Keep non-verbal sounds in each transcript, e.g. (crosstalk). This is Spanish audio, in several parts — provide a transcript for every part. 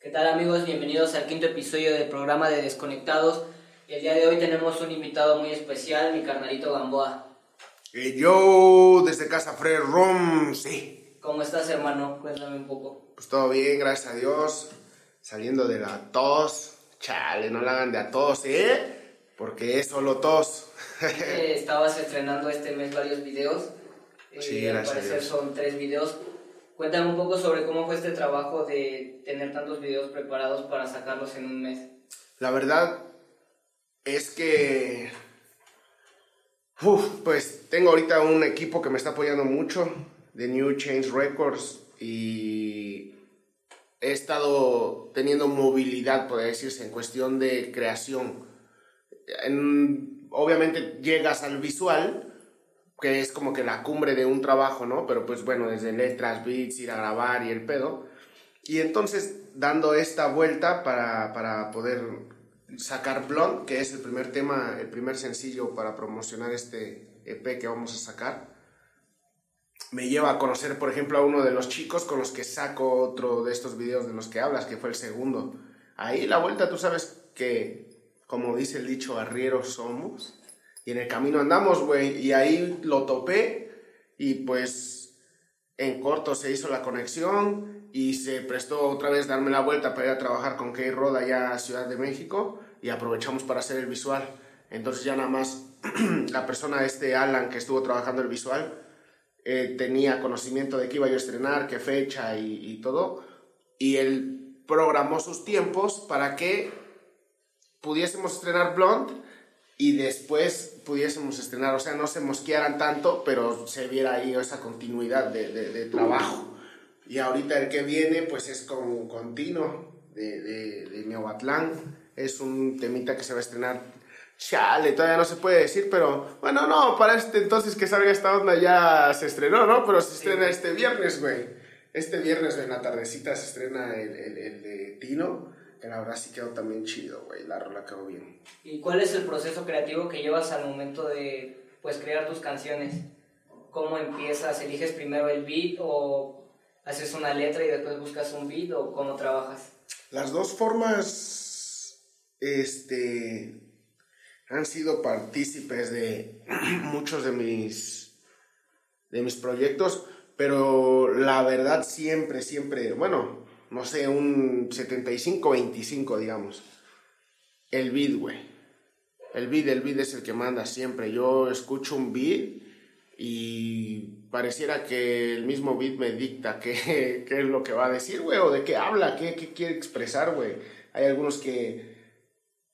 ¿Qué tal amigos? Bienvenidos al quinto episodio del programa de Desconectados. El día de hoy tenemos un invitado muy especial, mi carnalito Gamboa. Y yo desde Casa Fred Rom, sí. ¿Cómo estás hermano? Cuéntame un poco. Pues todo bien, gracias a Dios. Saliendo de la tos. Chale, no la hagan de a tos, ¿eh? Porque es solo tos. Eh, estabas estrenando este mes varios videos. Eh, Sí, al gracias a parecer Dios. son tres videos. Cuéntame un poco sobre cómo fue este trabajo de tener tantos videos preparados para sacarlos en un mes. La verdad es que... Uf, pues tengo ahorita un equipo que me está apoyando mucho, de New Change Records, y he estado teniendo movilidad, podría decirse, en cuestión de creación. En- obviamente llegas al visual, que es como que la cumbre de un trabajo, ¿no? Pero pues bueno, desde letras, beats, ir a grabar y el pedo. Y entonces dando esta vuelta para, para poder sacar Blonde, que es el primer tema, el primer sencillo para promocionar este EP que vamos a sacar, me lleva a conocer, por ejemplo, a uno de los chicos con los que saco otro de estos videos de los que hablas, que fue el segundo. Ahí la vuelta, tú sabes que, como dice el dicho, arrieros somos. Y en el camino andamos, güey. Y ahí lo topé y pues en corto se hizo la conexión y se prestó otra vez darme la vuelta para ir a trabajar con Key Rod allá a Ciudad de México y aprovechamos para hacer el visual. Entonces ya nada más (clears throat) la persona, este Alan que estuvo trabajando el visual, eh, tenía conocimiento de qué iba yo a estrenar, qué fecha y, y todo. Y él programó sus tiempos para que pudiésemos estrenar Blonde y después pudiésemos estrenar, o sea, no se mosquearan tanto, pero se viera ahí esa continuidad de, de- de trabajo. Y ahorita el que viene, pues es con Continuo de, de, de Miahuatlán. Es un temita que se va a estrenar. Chale, todavía no se puede decir, pero bueno, no, para este entonces que salga esta onda ya se estrenó, ¿no? Pero se estrena este viernes, güey. Este viernes en la tardecita se estrena el, el- el de Tino, que la verdad sí quedó también chido, güey. La rola quedó bien. ¿Y cuál es el proceso creativo que llevas al momento de pues crear tus canciones? ¿Cómo empiezas? ¿Eliges primero el beat o haces una letra y después buscas un beat o cómo trabajas? Las dos formas, este, han sido partícipes de (clears throat) muchos de mis, de mis proyectos, pero la verdad siempre, siempre, bueno, no sé, un 75-25, digamos. El beat, güey. El beat, el beat es el que manda siempre. Yo escucho un beat y pareciera que el mismo beat me dicta qué, (laughs) qué es lo que va a decir, güey, o de qué habla, qué, qué quiere expresar, güey. Hay algunos que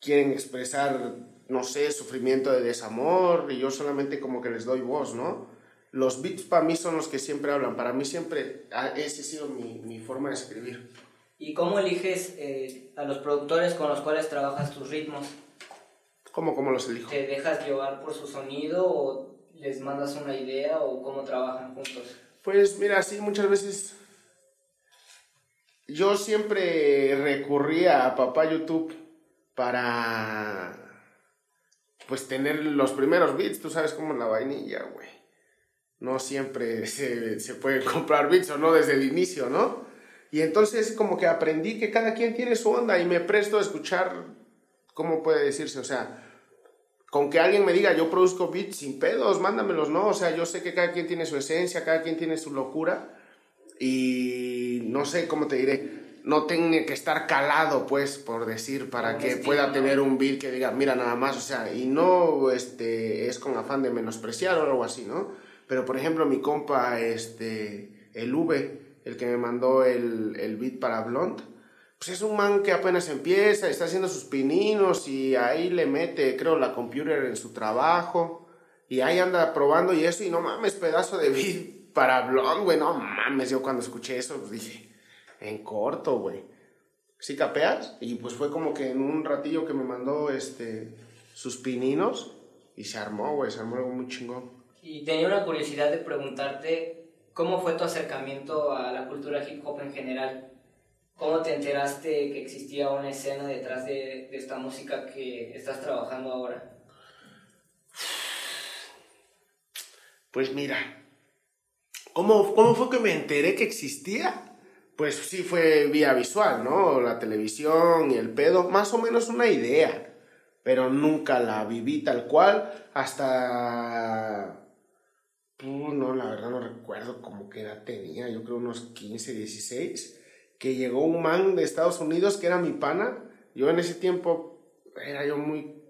quieren expresar, no sé, sufrimiento de desamor y yo solamente como que les doy voz, ¿no? Los beats para mí son los que siempre hablan. Para mí siempre, ah, esa ha sido mi, mi forma de escribir. ¿Y cómo eliges eh, a los productores con los cuales trabajas tus ritmos? ¿Cómo, cómo los elijo? ¿Te dejas llevar por su sonido o les mandas una idea o cómo trabajan juntos? Pues mira, sí, muchas veces yo siempre recurría a papá YouTube para pues tener los primeros beats, tú sabes cómo es la vainilla, güey. No siempre (laughs) se, se pueden comprar beats o no desde el inicio, ¿no? Y entonces como que aprendí que cada quien tiene su onda y me presto a escuchar, ¿cómo puede decirse? O sea, con que alguien me diga, yo produzco beats sin pedos, mándamelos, ¿no? O sea, yo sé que cada quien tiene su esencia, cada quien tiene su locura y no sé cómo te diré, no tiene que estar calado, pues, por decir, para que estilo, pueda tener un beat que diga, mira, nada más, o sea, y no este, es con afán de menospreciar o algo así, ¿no? Pero, por ejemplo, mi compa, este, el V, el que me mandó el, el beat para Blonde, pues es un man que apenas empieza, está haciendo sus pininos y ahí le mete, creo, la computer en su trabajo y ahí anda probando y eso y no mames, pedazo de beat para Blonde, güey, no mames, yo cuando escuché eso pues dije, en corto, güey. ¿Sí capeas? Y pues fue como que en un ratillo que me mandó este, sus pininos y se armó, güey, se armó algo muy chingón. Y tenía una curiosidad de preguntarte cómo fue tu acercamiento a la cultura hip hop en general. ¿Cómo te enteraste que existía una escena detrás de, de esta música que estás trabajando ahora? Pues mira, ¿cómo, ¿cómo fue que me enteré que existía? pues sí fue vía visual, ¿no? La televisión y el pedo, más o menos una idea, pero nunca la viví tal cual hasta... Uh, no, la verdad no recuerdo cómo qué edad tenía, yo creo unos 15, 16, que llegó un man de Estados Unidos que era mi pana, yo en ese tiempo era yo muy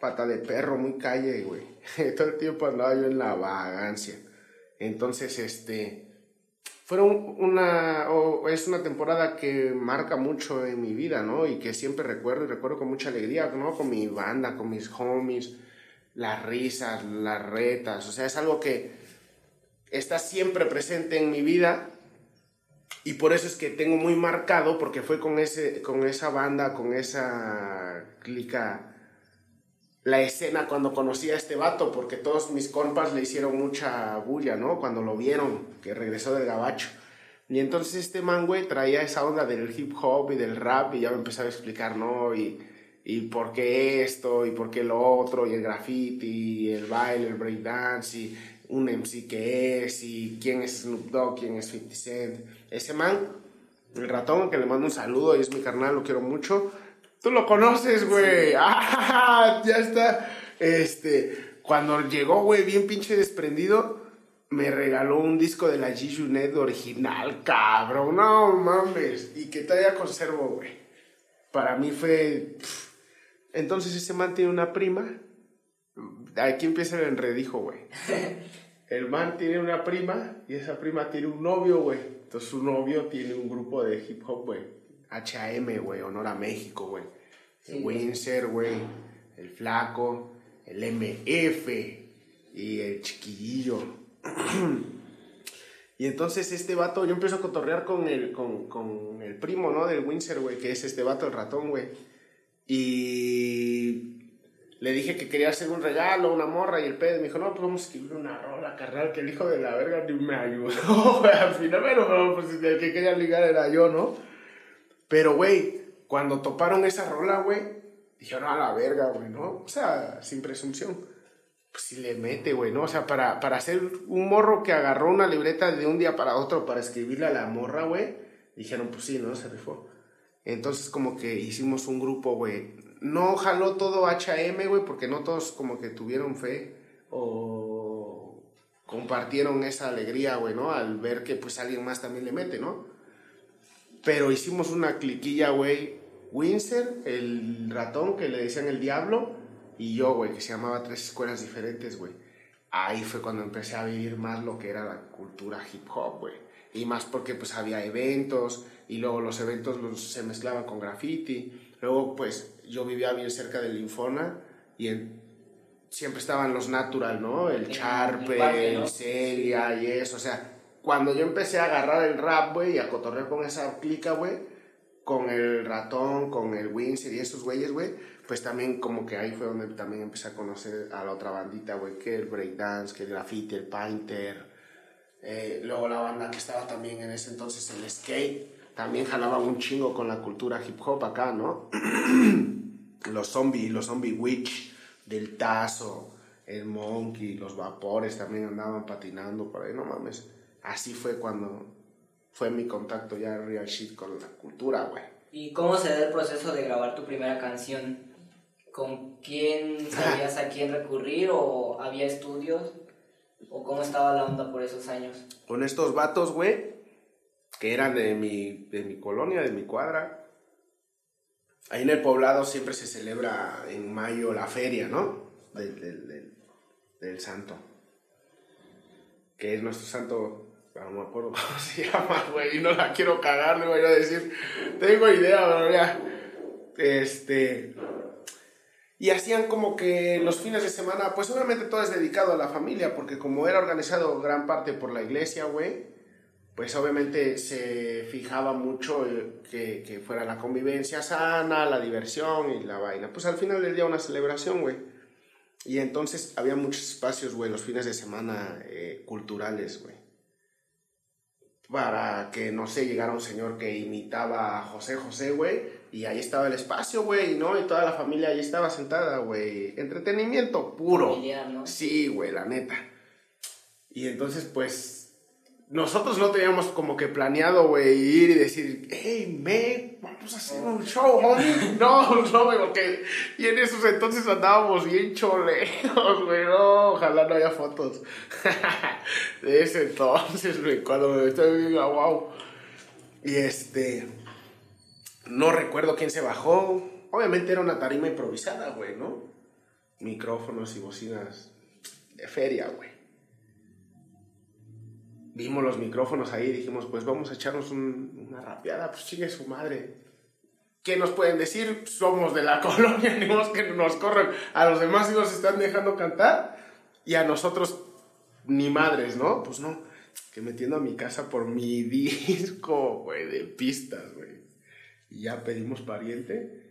pata de perro, muy calle, güey. (laughs) Todo el tiempo andaba yo en la vagancia. Entonces, este, fueron una, o es una temporada que marca mucho en mi vida, ¿no? Y que siempre recuerdo y recuerdo con mucha alegría, ¿no? Con mi banda, con mis homies, las risas, las retas, o sea, es algo que está siempre presente en mi vida y por eso es que tengo muy marcado, porque fue con, ese, con esa banda, con esa clica la escena cuando conocí a este vato, porque todos mis compas le hicieron mucha bulla, ¿no? Cuando lo vieron, que regresó del gabacho. Y entonces este man, güey, traía esa onda del hip hop y del rap y ya me empezaba a explicar, ¿no? Y por qué esto, y por qué lo otro, y el graffiti, y el baile, el breakdance, y un MC que es, y quién es Snoop Dogg, quién es 50 Cent. Ese man, el ratón, que le mando un saludo y es mi carnal, lo quiero mucho Tú lo conoces, güey. (laughs) Ah, ya está. Este, cuando llegó, güey, bien pinche desprendido, me regaló un disco de la G-Unit original, cabrón. No mames. Y que todavía conservo, güey. Para mí fue. Entonces ese man tiene una prima. Aquí empieza el enredijo, güey. (laughs) El man tiene una prima y esa prima tiene un novio, güey. Entonces su novio tiene un grupo de hip hop, güey. HM, güey, Honor a México, güey. El Windsor, güey, el Flaco, el MF y el Chiquillo. (clears throat) y entonces este vato, yo empiezo a cotorrear con el, con, con el primo, ¿no? Del Windsor, güey, que es este vato, el ratón, güey. Y le dije que quería hacer un regalo, una morra, y el pedo me dijo, no, pues vamos a escribir una rola, carnal, que el hijo de la verga ni me ayudó, (laughs) Al final, bueno, pues el que quería ligar era yo, ¿no? Pero, güey, cuando toparon esa rola, güey, dijeron a la verga, güey, ¿no? O sea, sin presunción. Pues si le mete, güey, ¿no? O sea, para, para hacer un morro que agarró una libreta de un día para otro para escribirle a la morra, güey, dijeron, pues sí, ¿no? Se rifó. Entonces, como que hicimos un grupo, güey. No jaló todo HM, güey, porque no todos como que tuvieron fe o compartieron esa alegría, güey, ¿no? Al ver que pues alguien más también le mete, ¿no? Pero hicimos una cliquilla, güey. Windsor, el ratón que le decían el diablo, y yo, güey, que se llamaba Tres Escuelas Diferentes, güey. Ahí fue cuando empecé a vivir más lo que era la cultura hip hop, güey. Y más porque pues había eventos y luego los eventos los, se mezclaban con graffiti. Luego pues yo vivía bien cerca del Infona y siempre estaban los natural, ¿no? El Charpe, el Celia y eso. O sea, cuando yo empecé a agarrar el rap, güey, y a cotorrear con esa clica, güey, con el ratón, con el Windsor y esos güeyes, güey, pues también como que ahí fue donde también empecé a conocer a la otra bandita, güey, que el breakdance, que el graffiti, el painter, eh, luego la banda que estaba también en ese entonces, el skate, también jalaba un chingo con la cultura hip hop acá, ¿no? (clears throat) los zombies, los zombie witch, del tazo, el monkey, los vapores también andaban patinando por ahí, no mames así fue cuando fue mi contacto ya real shit con la cultura, güey. ¿Y cómo se da el proceso de grabar tu primera canción? ¿Con quién (laughs) sabías a quién recurrir o había estudios? ¿O cómo estaba la onda por esos años? Con estos vatos, güey, que eran de mi, de mi colonia, de mi cuadra. Ahí en el poblado siempre se celebra en mayo la feria, ¿no? Del, del, santo. Que es nuestro santo no me acuerdo cómo se llama, güey, y no la quiero cagar, le voy a decir, tengo idea, pero ya, este, y hacían como que los fines de semana, pues obviamente todo es dedicado a la familia, porque como era organizado gran parte por la iglesia, güey, pues obviamente se fijaba mucho que, que, fuera la convivencia sana, la diversión y la vaina. Pues al final del día una celebración, güey. Y entonces había muchos espacios, güey, los fines de semana eh, culturales, güey para que, no sé, llegara un señor que imitaba a José José, güey, y ahí estaba el espacio, güey, ¿no? Y toda la familia ahí estaba sentada, güey. Entretenimiento puro. Sí, güey, la neta. Y entonces, pues, nosotros no teníamos como que planeado, güey, ir y decir, hey, me, vamos a hacer un show, homie. (laughs) No, no, güey, porque. Y en esos entonces andábamos bien choleos, güey, no, ojalá no haya fotos. (laughs) de ese entonces, güey, cuando me estoy wow. Y este. No recuerdo quién se bajó. Obviamente era una tarima improvisada, güey, ¿no? Micrófonos y bocinas de feria, güey vimos los micrófonos ahí y dijimos, pues vamos a echarnos una rapeada, pues chingue su madre. ¿Qué nos pueden decir? Somos de la (laughs) colonia, ni que nos corren. A los demás sí están dejando cantar y a nosotros ni madres, ¿no? Pues no, que metiendo a mi casa por mi (laughs) disco, güey, de pistas, güey. Y ya pedimos pariente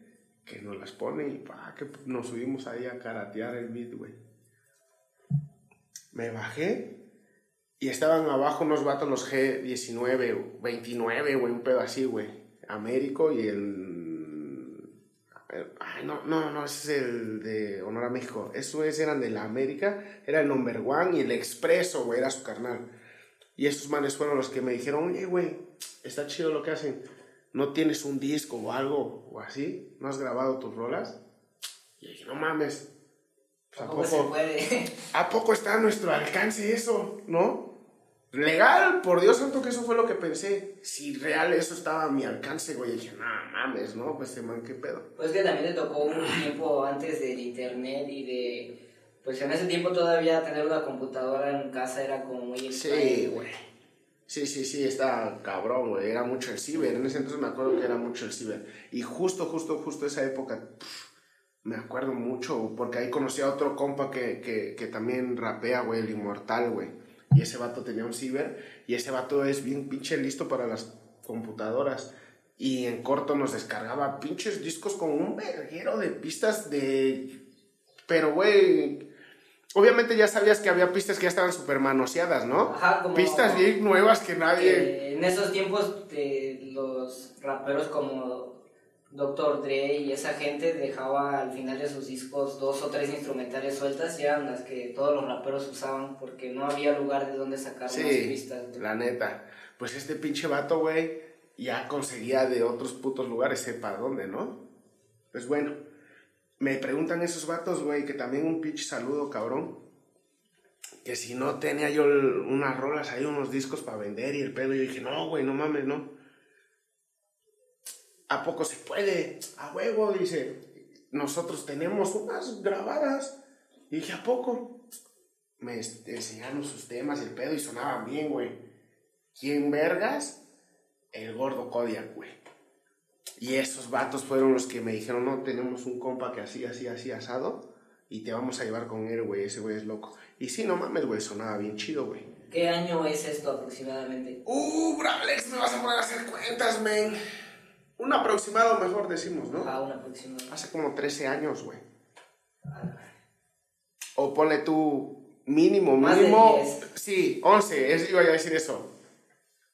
que nos las pone y pa, que nos subimos ahí a karatear el beat, güey. Me bajé y estaban abajo unos vatos, los G19, 29, güey, un pedo así, güey. Américo y el... Ay, no, no, no, ese es el de Honor a México. Esos eran de la América, era el number one y el expreso, güey, era su carnal. Y esos manes fueron los que me dijeron, oye, güey, está chido lo que hacen. ¿No tienes un disco o algo o así? ¿No has grabado tus rolas? Y dije, no mames, ¿A poco, se puede? ¿A poco está a nuestro alcance eso, no? Legal, por Dios santo que eso fue lo que pensé. Si real eso estaba a mi alcance, güey. dije, no mames, ¿no? Pues, man, ¿qué pedo? Pues que también te tocó un tiempo antes del internet y de... Pues en ese tiempo todavía tener una computadora en casa era como muy Sí, güey. Sí, sí, sí, está cabrón, güey. Era mucho el ciber. En ese entonces me acuerdo que era mucho el ciber. Y justo, justo, justo esa época me acuerdo mucho, porque ahí conocí a otro compa que, que, que también rapea, güey, el Inmortal, güey. Y ese vato tenía un ciber, y ese vato es bien pinche listo para las computadoras. Y en corto nos descargaba pinches discos con un verguero de pistas de... Pero, güey, obviamente ya sabías que había pistas que ya estaban súper manoseadas, ¿no? Ajá, como... Pistas bien nuevas que nadie... en esos tiempos de los raperos como Dr. Dre y esa gente dejaba al final de sus discos dos o tres instrumentales sueltas y eran las que todos los raperos usaban porque no había lugar de donde sacar sí, pistas. La neta. Pues este pinche vato, güey, ya conseguía de otros putos lugares, sepa dónde, ¿no? Pues bueno, me preguntan esos vatos, güey, que también un pinche saludo, cabrón. Que si no tenía yo unas rolas ahí, unos discos para vender y el pedo, yo dije, no, güey, no mames, no ¿a poco se puede? A huevo, dice, nosotros tenemos unas grabadas. Y dije, ¿a poco? Me enseñaron sus temas, el pedo, y sonaban bien, güey. ¿Quién vergas? El gordo Kodiak, güey. Y esos vatos fueron los que me dijeron, no, tenemos un compa que así, así, así, asado, y te vamos a llevar con él, güey, ese güey es loco. Y sí, no mames, güey, sonaba bien chido, güey. ¿Qué año es esto aproximadamente? Uh, Bralex, me vas a poner a hacer cuentas, men. Un aproximado, mejor decimos, ¿no? Ah, un aproximado. Hace como 13 años, güey. O ponle tú mínimo, mínimo. Sí, 11, es, iba a decir eso.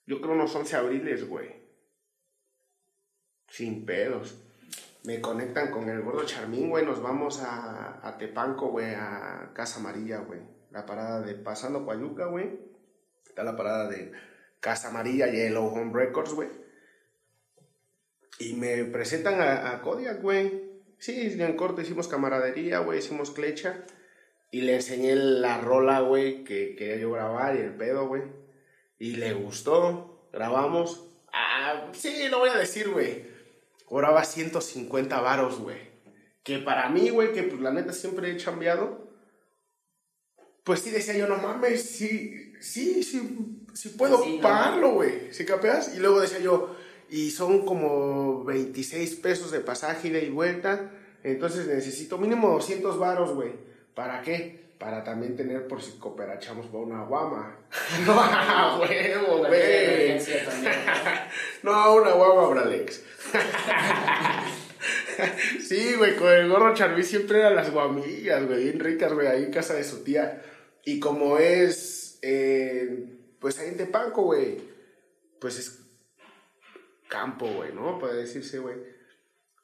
Yo creo unos 11 abriles, güey. Sin pedos. Me conectan con el gordo Charmín, güey. Nos vamos a, a Tepanco, güey, a Casa Amarilla, güey. La parada de Pasando Coayuca, güey. Está la parada de Casa Amarilla, Yellow Home Records, güey y me presentan a, a Kodiak, güey. Sí, en corto hicimos camaradería, güey, hicimos clecha. Y le enseñé la rola, güey, que quería yo grabar y el pedo, güey. Y le gustó, grabamos. Ah, sí, lo voy a decir, güey. Cobraba 150 varos, güey. Que para mí, güey, que pues la neta siempre he chambeado. Pues sí decía yo, no mames, sí, sí, sí, sí puedo pagarlo, güey. ¿Sí capeas? Y luego decía yo, y son como 26 pesos de pasaje ida y vuelta. Entonces necesito mínimo 200 varos, güey. ¿Para qué? Para también tener por si cooperachamos para una guama. (laughs) no, huevo, güey. (laughs) no, una guama, Bralex. (laughs) sí, güey, con el gorro Charví siempre eran las guamillas, güey, bien ricas, güey, ahí en casa de su tía. Y como es, eh, pues ahí en Tepanco, güey, pues es campo, güey, ¿no? Puede decirse, güey.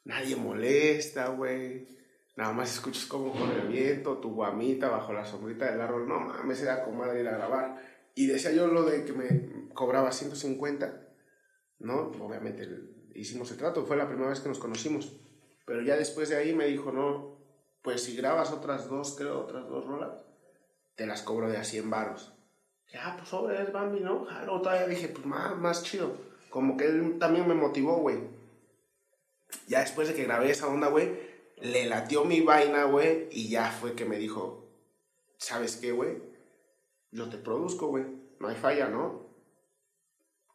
Nadie molesta, güey. Nada más escuchas como con el viento, tu guamita bajo la sombrita del árbol. No mames, era comadre ir a grabar. Y decía yo lo de que me cobraba 150, ¿no? Obviamente hicimos el trato, fue la primera vez que nos conocimos. Pero ya después de ahí me dijo, no, pues si grabas otras dos, creo, otras dos rolas, te las cobro de a 100 varos. Ya, pues sobre es Bambi, ¿no? Luego todavía dije, pues más, más chido. Como que él también me motivó, güey. Ya después de que grabé esa onda, güey, le latió mi vaina, güey, y ya fue que me dijo, ¿sabes qué, güey? Yo te produzco, güey. No hay falla, ¿no?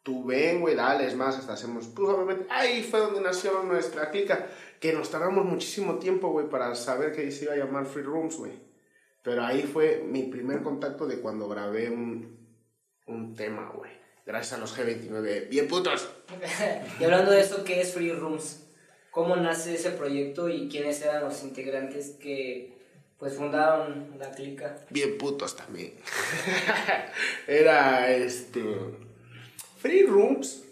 Tú ven, güey, dale, es más, hasta hacemos... Pues ahí fue donde nació nuestra clica, que nos tardamos muchísimo tiempo, güey, para saber que se iba a llamar Free Rooms, güey. Pero ahí fue mi primer contacto de cuando grabé un, un tema, güey. Gracias a los G29. Bien putos. (laughs) y hablando de eso, ¿qué es Free Rooms? ¿Cómo nace ese proyecto y quiénes eran los integrantes que pues fundaron la clica? Bien putos también. (laughs) Era este Free Rooms.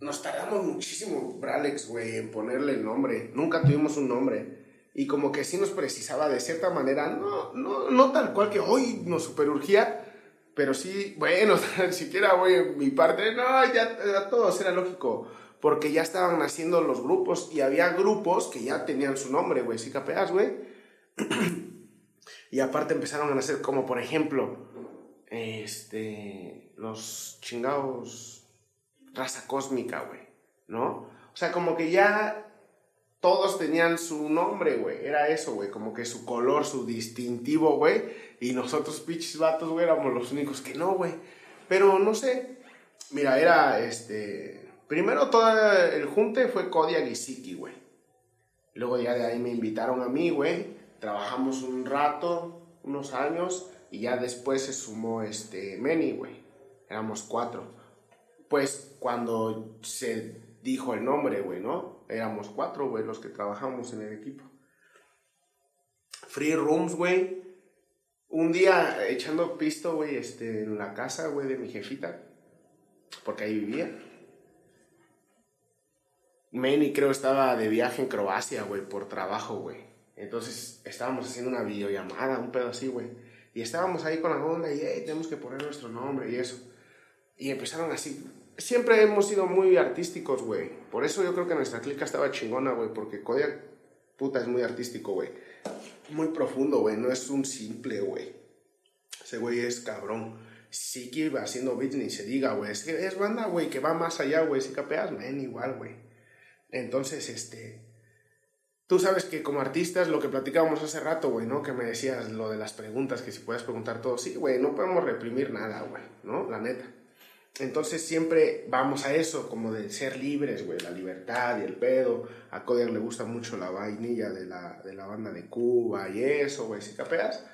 Nos tardamos muchísimo, Bralex, güey, en ponerle el nombre. Nunca tuvimos un nombre y como que sí nos precisaba de cierta manera, no, no, no tal cual que hoy nos superurgía, pero sí, bueno, (laughs) siquiera, güey, mi parte, no, ya, ya todos era lógico, porque ya estaban naciendo los grupos y había grupos que ya tenían su nombre, güey, sí capeas, güey. (clears throat) y aparte empezaron a nacer como, por ejemplo, este, los chingados raza cósmica, güey, ¿no? O sea, como que ya todos tenían su nombre, güey. Era eso, güey. Como que su color, su distintivo, güey. Y nosotros, pinches vatos, güey, éramos los únicos que no, güey. Pero no sé. Mira, era este. Primero todo el junte fue Kodiak y Siki, güey. Luego ya de ahí me invitaron a mí, güey. Trabajamos un rato, unos años. Y ya después se sumó este Meni, güey. Éramos cuatro. Pues cuando se dijo el nombre, güey, ¿no? Éramos cuatro, güey, los que trabajamos en el equipo. Free rooms, güey. Un día echando pisto, güey, este, en la casa, güey, de mi jefita. Porque ahí vivía. Manny creo estaba de viaje en Croacia, güey, por trabajo, güey. Entonces estábamos haciendo una videollamada, un pedo así, güey. Y estábamos ahí con la onda y, hey, tenemos que poner nuestro nombre y eso. Y empezaron así, siempre hemos sido muy artísticos, güey. Por eso yo creo que nuestra clica estaba chingona, güey, porque Kodiak, puta, es muy artístico, güey. Muy profundo, güey, no es un simple, güey. Ese güey es cabrón. Sí que iba haciendo beats, ni se diga, güey. Es que es banda, güey, que va más allá, güey. Si capeas, men, igual, güey. Entonces, este... Tú sabes que como artistas, lo que platicábamos hace rato, güey, ¿no? Que me decías lo de las preguntas, que si puedes preguntar todo. Sí, güey, no podemos reprimir nada, güey, ¿no? La neta. Entonces siempre vamos a eso, como de ser libres, güey, la libertad y el pedo. A Kodiak le gusta mucho la vainilla de la, de la banda de Cuba y eso, güey, si capeas.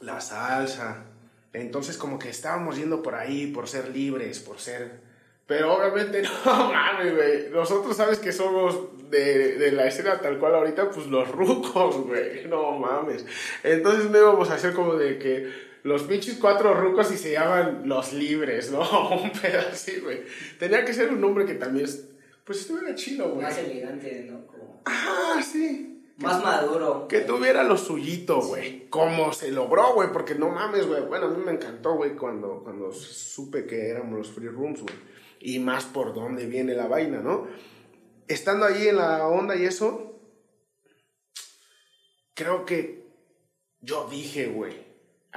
La salsa. Entonces como que estábamos yendo por ahí, por ser libres, por ser... Pero obviamente (laughs) no mames, güey. Nosotros sabes que somos de, de, la escena tal cual ahorita, pues los rucos, güey. (laughs) No mames. Entonces no íbamos a hacer como de que los pinches cuatro rucos y se llaman Los Libres, ¿no? (laughs) Un pedo así, güey. Tenía que ser un nombre que también, pues estuviera chido, güey. Más elegante, ¿no? Como... Ah, sí. Más maduro. Que tuviera lo suyito, güey. Como se logró, güey, porque no mames, güey. Bueno, a mí me encantó, güey, cuando, cuando supe que éramos los Free Rooms, güey. Y más por dónde viene la vaina, ¿no? Estando ahí en la onda y eso, creo que yo dije, güey,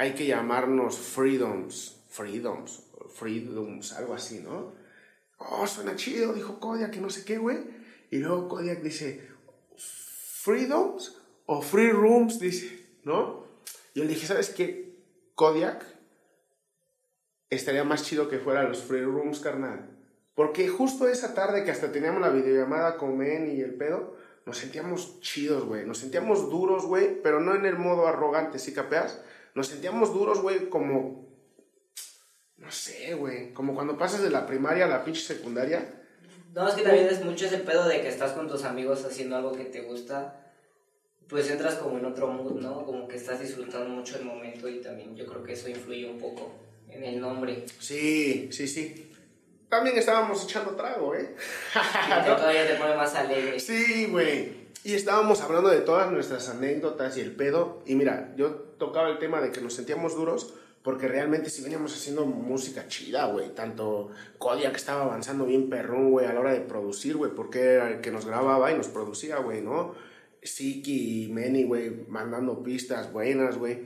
hay que llamarnos Freedoms, Freedoms, Freedoms, algo así, ¿no? Oh, suena chido, dijo Kodiak, que no sé qué, güey. Y luego Kodiak dice, Freedoms o Free Rooms, dice, ¿no? Yo le dije, ¿sabes qué? Kodiak estaría más chido que fuera los Free Rooms, carnal. Porque justo esa tarde que hasta teníamos la videollamada con Men y el pedo, nos sentíamos chidos, güey. Nos sentíamos duros, güey, pero no en el modo arrogante, ¿sí capeas? Nos sentíamos duros, güey, como, no sé, güey, como cuando pasas de la primaria a la pinche secundaria. No, es que también es mucho ese pedo de que estás con tus amigos haciendo algo que te gusta, pues entras como en otro mood, ¿no? Como que estás disfrutando mucho el momento y también yo creo que eso influye un poco en el nombre. Sí, sí, sí. También estábamos echando trago, ¿eh? (laughs) Y todavía te pone más alegre. Sí, güey. Y estábamos hablando de todas nuestras anécdotas y el pedo. Y mira, yo tocaba el tema de que nos sentíamos duros, Porque realmente sí veníamos haciendo música chida, güey. Tanto Kodiak estaba avanzando bien perrón, güey, a la hora de producir, güey, porque era el que nos grababa y nos producía, güey, ¿no? Siki y Manny, güey, mandando pistas buenas, güey.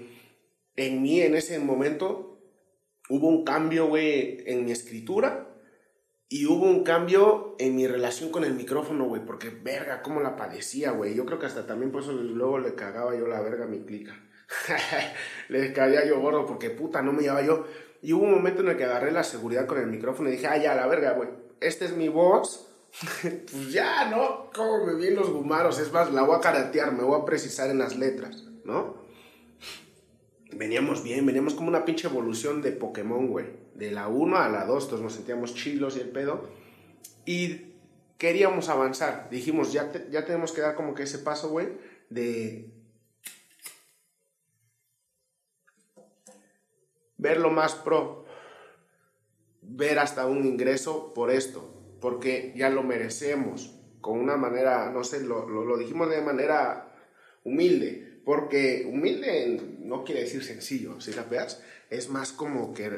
En mí, en ese momento, hubo un cambio, güey, en mi escritura y hubo un cambio en mi relación con el micrófono, güey, porque verga, cómo la padecía, güey. Yo creo que hasta también por eso luego le cagaba yo la verga a mi clica. (laughs) le caía yo gordo porque puta, no me llevaba yo. Y hubo un momento en el que agarré la seguridad con el micrófono y dije, ah, ya, la verga, güey, esta es mi voz (laughs) pues ya, ¿no? Como me bien los gumaros. Es más, la voy a caratear, me voy a precisar en las letras, ¿no? Veníamos bien, veníamos como una pinche evolución de Pokémon, güey. De la 1 a la 2, todos nos sentíamos chilos y el pedo. Y queríamos avanzar. Dijimos, ya, ya tenemos que dar como que ese paso, güey, de verlo más pro, ver hasta un ingreso por esto, porque ya lo merecemos, con una manera, no sé, lo, lo, dijimos de manera humilde, porque humilde no quiere decir sencillo, si la veas, es más como que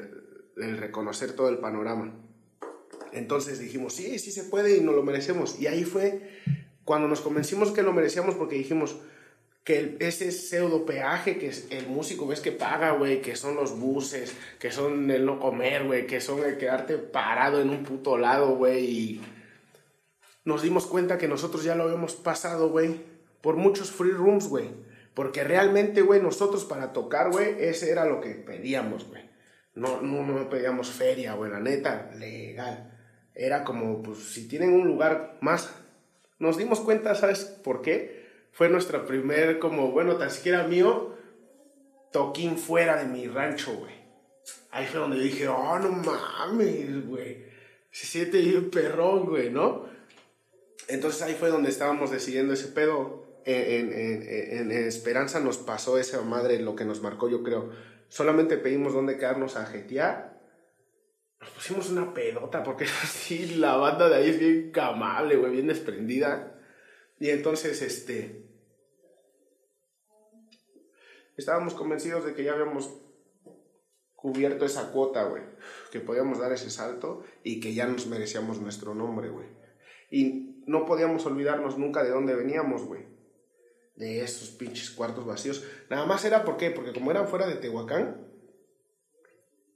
el reconocer todo el panorama. Entonces dijimos, sí, sí se puede y nos lo merecemos. Y ahí fue cuando nos convencimos que lo merecíamos porque dijimos que ese pseudo peaje que el músico ves que paga, güey, que son los buses, que son el no comer, güey, que son el quedarte parado en un puto lado, güey, y nos dimos cuenta que nosotros ya lo habíamos pasado, güey, por muchos free rooms, güey. Porque realmente, güey, nosotros para tocar, güey, ese era lo que pedíamos, güey. No, no, no pedíamos feria, güey, la neta, legal. Era como, pues, si tienen un lugar más. Nos dimos cuenta, ¿sabes por qué? Fue nuestra primer, como, bueno, tan siquiera mío, toquín fuera de mi rancho, güey. Ahí fue donde dije, oh, no mames, güey. Se siente bien perrón, güey, ¿no? Entonces ahí fue donde estábamos decidiendo ese pedo. En, en, en, Esperanza nos pasó esa madre, lo que nos marcó, yo creo solamente pedimos dónde quedarnos a jetear. Nos pusimos una pedota, porque (laughs) así la banda de ahí es bien camable, güey, bien desprendida. Y entonces, este. Estábamos convencidos de que ya habíamos cubierto esa cuota, güey. Que podíamos dar ese salto y que ya nos merecíamos nuestro nombre, güey. Y no podíamos olvidarnos nunca de dónde veníamos, güey de esos pinches cuartos vacíos. Nada más era por qué, porque como eran fuera de Tehuacán,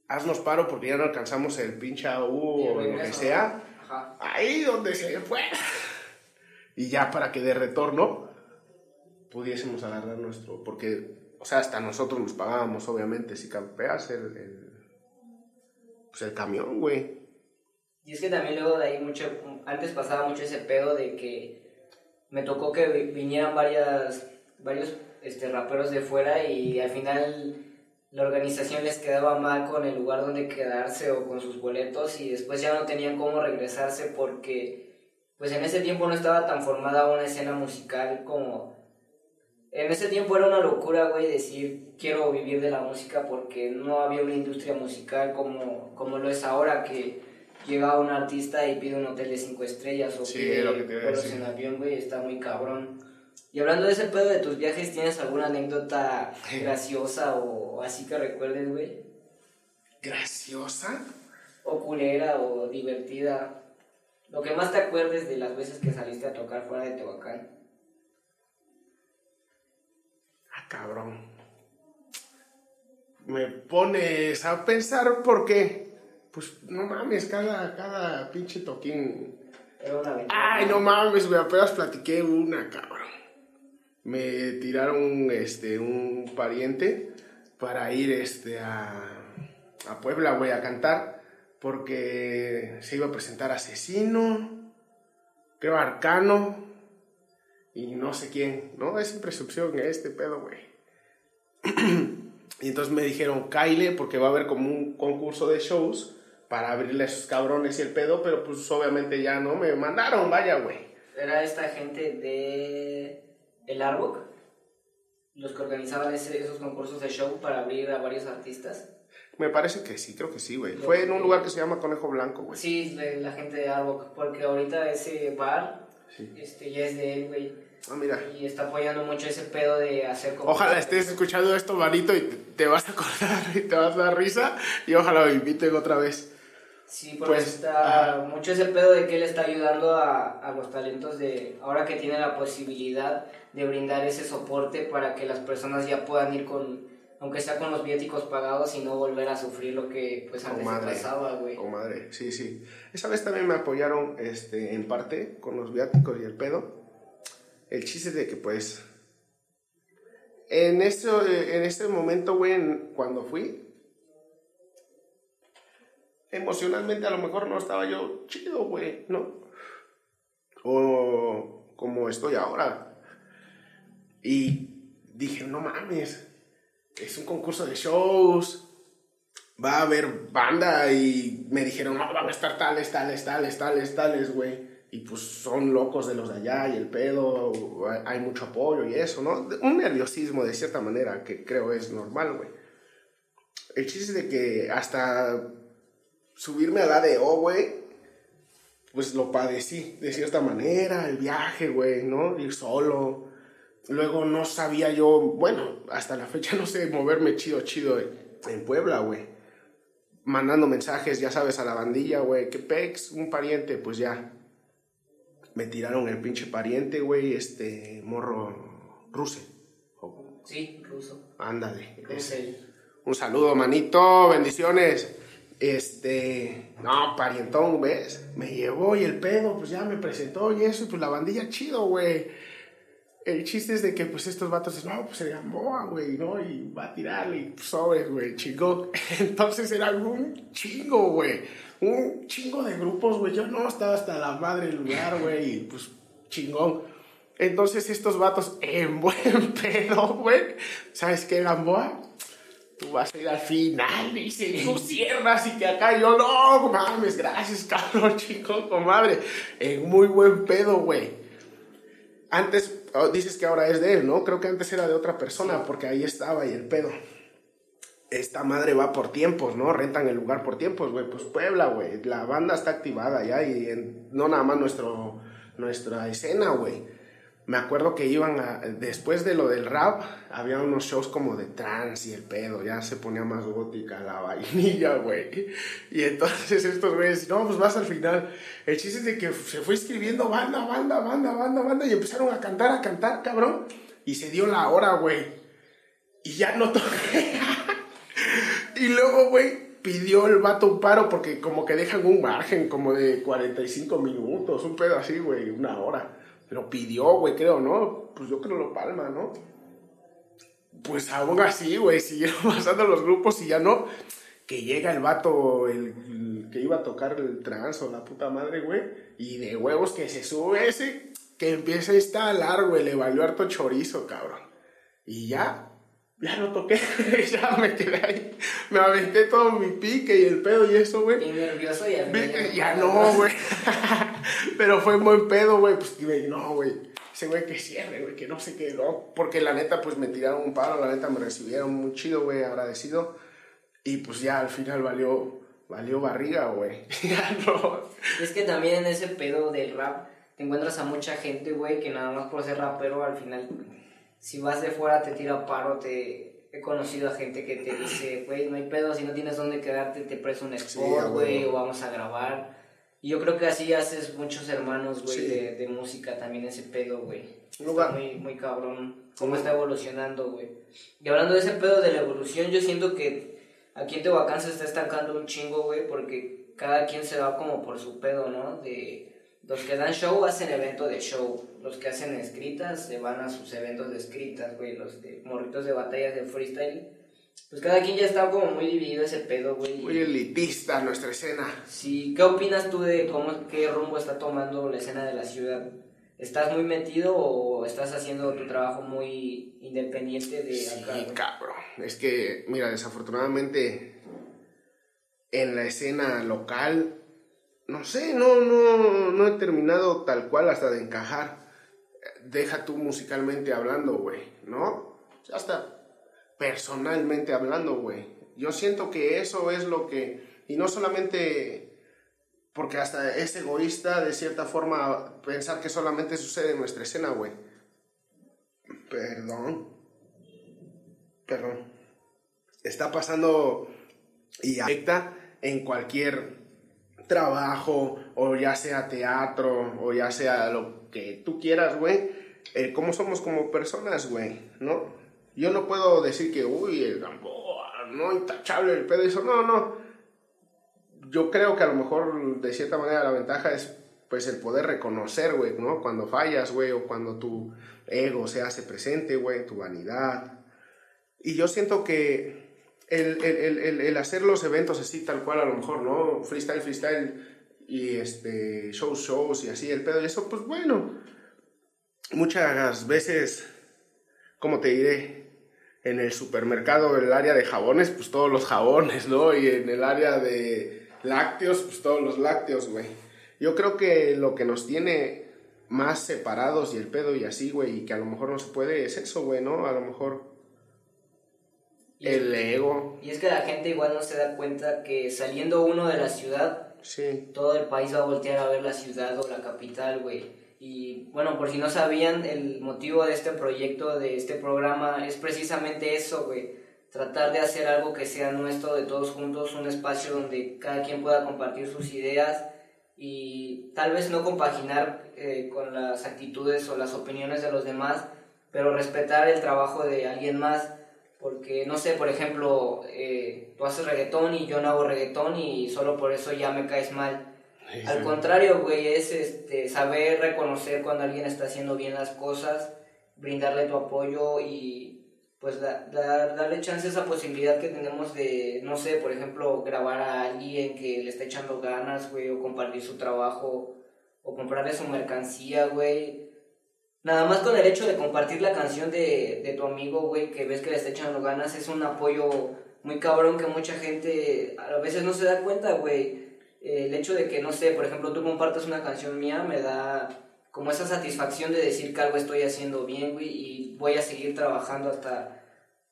haznos paro porque ya no alcanzamos el pinche U o lo que sea. Ahí donde se fue. Y ya para que de retorno pudiésemos agarrar nuestro. Porque, o sea, hasta nosotros nos pagábamos, obviamente, si campeas el, el, pues el camión, güey. Y es que también luego de ahí mucho, antes pasaba mucho ese pedo de que me tocó que vinieran varias, varios este, raperos de fuera y al final la organización les quedaba mal con el lugar donde quedarse o con sus boletos y después ya no tenían cómo regresarse porque pues en ese tiempo no estaba tan formada una escena musical como... En ese tiempo era una locura, güey, decir quiero vivir de la música porque no había una industria musical como, como lo es ahora que llega un artista y pide un hotel de cinco estrellas o pide vuelos en avión, güey, está muy cabrón. Y hablando de ese pedo de tus viajes, ¿tienes alguna anécdota graciosa o así que recuerdes, güey? ¿Graciosa? O culera o divertida. Lo que más te acuerdes de las veces que saliste a tocar fuera de Tehuacán. Ah, cabrón. Me pones a pensar por qué pues no mames, cada, cada pinche toquín. Ay, no mames, güey, apenas platiqué una, cabrón. Me tiraron este, un pariente para ir este, a, a Puebla, güey, a cantar, porque se iba a presentar Asesino, creo Arcano, y no sé quién, ¿no? Es presunción este pedo, güey. (clears throat) y entonces me dijeron, Kyle, porque va a haber como un concurso de shows para abrirle a esos cabrones y el pedo, pero pues obviamente ya no me mandaron, vaya, güey. ¿Era esta gente de el Arbok? Los que organizaban esos concursos de show para abrir a varios artistas. Me parece que sí, creo que sí, güey. Fue en un lugar que se llama Conejo Blanco, güey. Sí, la gente de Arbok, porque ahorita ese bar este, ya es de él, güey. Ah, mira. Y está apoyando mucho ese pedo de hacer como... Ojalá estés escuchando esto, manito, y te, te vas a acordar y te vas a dar risa. Y ojalá lo inviten otra vez. Sí, porque Pues, está ajá. mucho ese pedo de que él está ayudando a, a los talentos de ahora que tiene la posibilidad de brindar ese soporte para que las personas ya puedan ir con, aunque sea con los viáticos pagados y no volver a sufrir lo que pues Oh, antes madre. pasaba, güey. Oh, madre, sí, sí. Esa vez también me apoyaron este, en parte con los viáticos y el pedo. El chiste es de que, pues, en, eso, en ese momento, güey, cuando fui, emocionalmente a lo mejor no estaba yo chido, güey, ¿no? O como estoy ahora. Y dije, no mames, es un concurso de shows, va a haber banda y me dijeron, no, van a estar tales, tales, tales, tales, tales, güey. Y pues son locos de los de allá y el pedo, hay- mucho apoyo y eso, ¿no? Un nerviosismo de cierta manera que creo es normal, güey. El chiste de que hasta subirme al ADO, güey, pues lo padecí de cierta manera, el viaje, güey, ¿no? Ir solo. Luego no sabía yo, bueno, hasta la fecha (laughs) no sé moverme chido, chido en, Puebla, güey. Mandando mensajes, ya sabes, a la bandilla, güey, que pex, un pariente, pues ya. Me tiraron el pinche pariente, güey, este morro ruse. O- Sí, ruso. Ándale. Un saludo, manito, bendiciones. Este, no, parientón, ¿ves? Me llevó y el pedo, pues ya me presentó y eso, y pues la bandilla chido, güey. El chiste es de que, pues estos vatos no, pues se Gamboa, güey, ¿no? Y va a tirarle, y pues, sobres, güey, chingón. (laughs) Entonces eran un chingo, güey. Un chingo de grupos, güey. Yo no estaba hasta la madre del lugar, güey, y pues chingón. Entonces estos vatos en (laughs) buen pedo, güey. ¿Sabes qué, Gamboa? Tú vas a ir al final, dice, tú cierras y que acá yo, no, mames, gracias, (laughs) cabrón, chico, comadre. En muy buen pedo, güey. Antes, oh, dices que ahora es de él, ¿no? Creo que antes era de otra persona, porque ahí estaba y el pedo. Esta madre va por tiempos, ¿no? Rentan el lugar por tiempos, güey. Pues Puebla, güey. La banda está activada ya y en- no nada más nuestro, nuestra escena, güey. Me acuerdo que iban a, después de lo del rap, había unos shows como de trance y el pedo, ya se ponía más gótica la vainilla, (laughs) güey. Y entonces estos güeyes, no, pues vas al final. El chiste es de que se fue escribiendo banda, banda, banda, banda, banda y empezaron a cantar, a cantar, cabrón. Y se dio la hora, güey. Y ya no (laughs) toqué. y luego, güey, pidió el vato un paro porque como que dejan un margen como de 45 minutos, un pedo así, güey, una hora. Pero pidió, güey, creo, ¿no? Pues yo creo lo palma, ¿no? Pues aún así, güey, siguieron (laughs) pasando los grupos y ya no. Que llega el vato, el, el que iba a tocar el trans o la puta madre, güey. Y de huevos que se sube ese, que empieza a instalar, güey. Le valió harto chorizo, cabrón. Y ya, ya no toqué, (laughs) ya me quedé ahí. Me aventé todo mi pique y el pedo y eso, güey. Bien nervioso y al Ya no, güey. (laughs) (laughs) Pero fue un buen pedo, güey. Pues, güey, no, güey. Ese güey que cierre, güey, que no sé qué, no. Porque la neta, pues me tiraron un paro, la neta me recibieron muy chido, güey, agradecido. Y pues ya al final valió, valió barriga, güey. (laughs) ya no. Es que también en ese pedo del rap te encuentras a mucha gente, güey, que nada más por ser rapero al final, si vas de fuera te tira paro, te... He conocido a gente que te dice, güey, no hay pedo, si no tienes dónde quedarte, te presto un spot, güey, huevo. o vamos a grabar. Y yo creo que así haces muchos hermanos, güey, Sí. de, de música también ese pedo, güey. Está muy, muy cabrón cómo está evolucionando, güey. Y hablando de ese pedo de la evolución, yo siento que aquí en Tehuacán se está estancando un chingo, güey, porque cada quien se va como por su pedo, ¿no? De los que dan show hacen evento de show, los que hacen escritas se van a sus eventos de escritas, güey, los de morritos de batallas de freestyle. Pues cada quien ya está como muy dividido ese pedo, güey. Muy elitista nuestra escena. Sí, ¿qué opinas tú de cómo, qué rumbo está tomando la escena de la ciudad? ¿Estás muy metido o estás haciendo tu trabajo muy independiente de acá? Sí, cabrón. Es que, mira, desafortunadamente en la escena local, no sé, no, no, no he terminado tal cual hasta de encajar. Deja tú musicalmente hablando, güey, ¿no? Hasta personalmente hablando, güey. Yo siento que eso es lo que, y no solamente Porque hasta es egoísta, de cierta forma, pensar que solamente sucede en nuestra escena, güey. Perdón. Perdón. Está pasando y afecta en cualquier trabajo, o ya sea teatro, o ya sea lo que tú quieras, güey. Eh, ¿Cómo somos como personas, güey? ¿No? Yo no puedo decir que, uy, el Gamboa, no, intachable el pedo, eso, no, no yo creo que a lo mejor de cierta manera la ventaja es pues el poder reconocer, güey, ¿no? Cuando fallas, güey, o cuando tu ego se hace presente, güey, tu vanidad. Y yo siento que el, el, el, el, hacer los eventos así tal cual a lo mejor, ¿no? Freestyle, freestyle y este, shows, shows y así, el pedo y eso, pues bueno, muchas veces, como te diré, en el supermercado, en el área de jabones, pues todos los jabones, ¿no? Y en el área de lácteos, pues todos los lácteos, güey. Yo creo que lo que nos tiene más separados y el pedo y así, güey, y que a lo mejor no se puede, es eso, güey, ¿no? A lo mejor el ego. Y es que la gente igual no se da cuenta que saliendo uno de la ciudad, sí. todo el país va a voltear a ver la ciudad o la capital, güey. Y bueno, por si no sabían, el motivo de este proyecto, de este programa, es precisamente eso, güey tratar de hacer algo que sea nuestro de todos juntos, un espacio donde cada quien pueda compartir sus ideas y tal vez no compaginar eh, con las actitudes o las opiniones de los demás, pero respetar el trabajo de alguien más, porque no sé, por ejemplo, eh, tú haces reggaetón y yo no hago reggaetón y solo por eso ya me caes mal. Al contrario, güey, es este, saber reconocer cuando alguien está haciendo bien las cosas, brindarle tu apoyo y pues darle chance a esa posibilidad que tenemos de, no sé, por ejemplo, grabar a alguien que le está echando ganas, güey, o compartir su trabajo, o comprarle su mercancía, güey. Nada más con el hecho de compartir la canción de, de tu amigo, güey, que ves que le está echando ganas, es un apoyo muy cabrón que mucha gente a veces no se da cuenta, güey. El hecho de que, no sé, por ejemplo, tú compartas una canción mía me da como esa satisfacción de decir que algo estoy haciendo bien, güey, y voy a seguir trabajando hasta,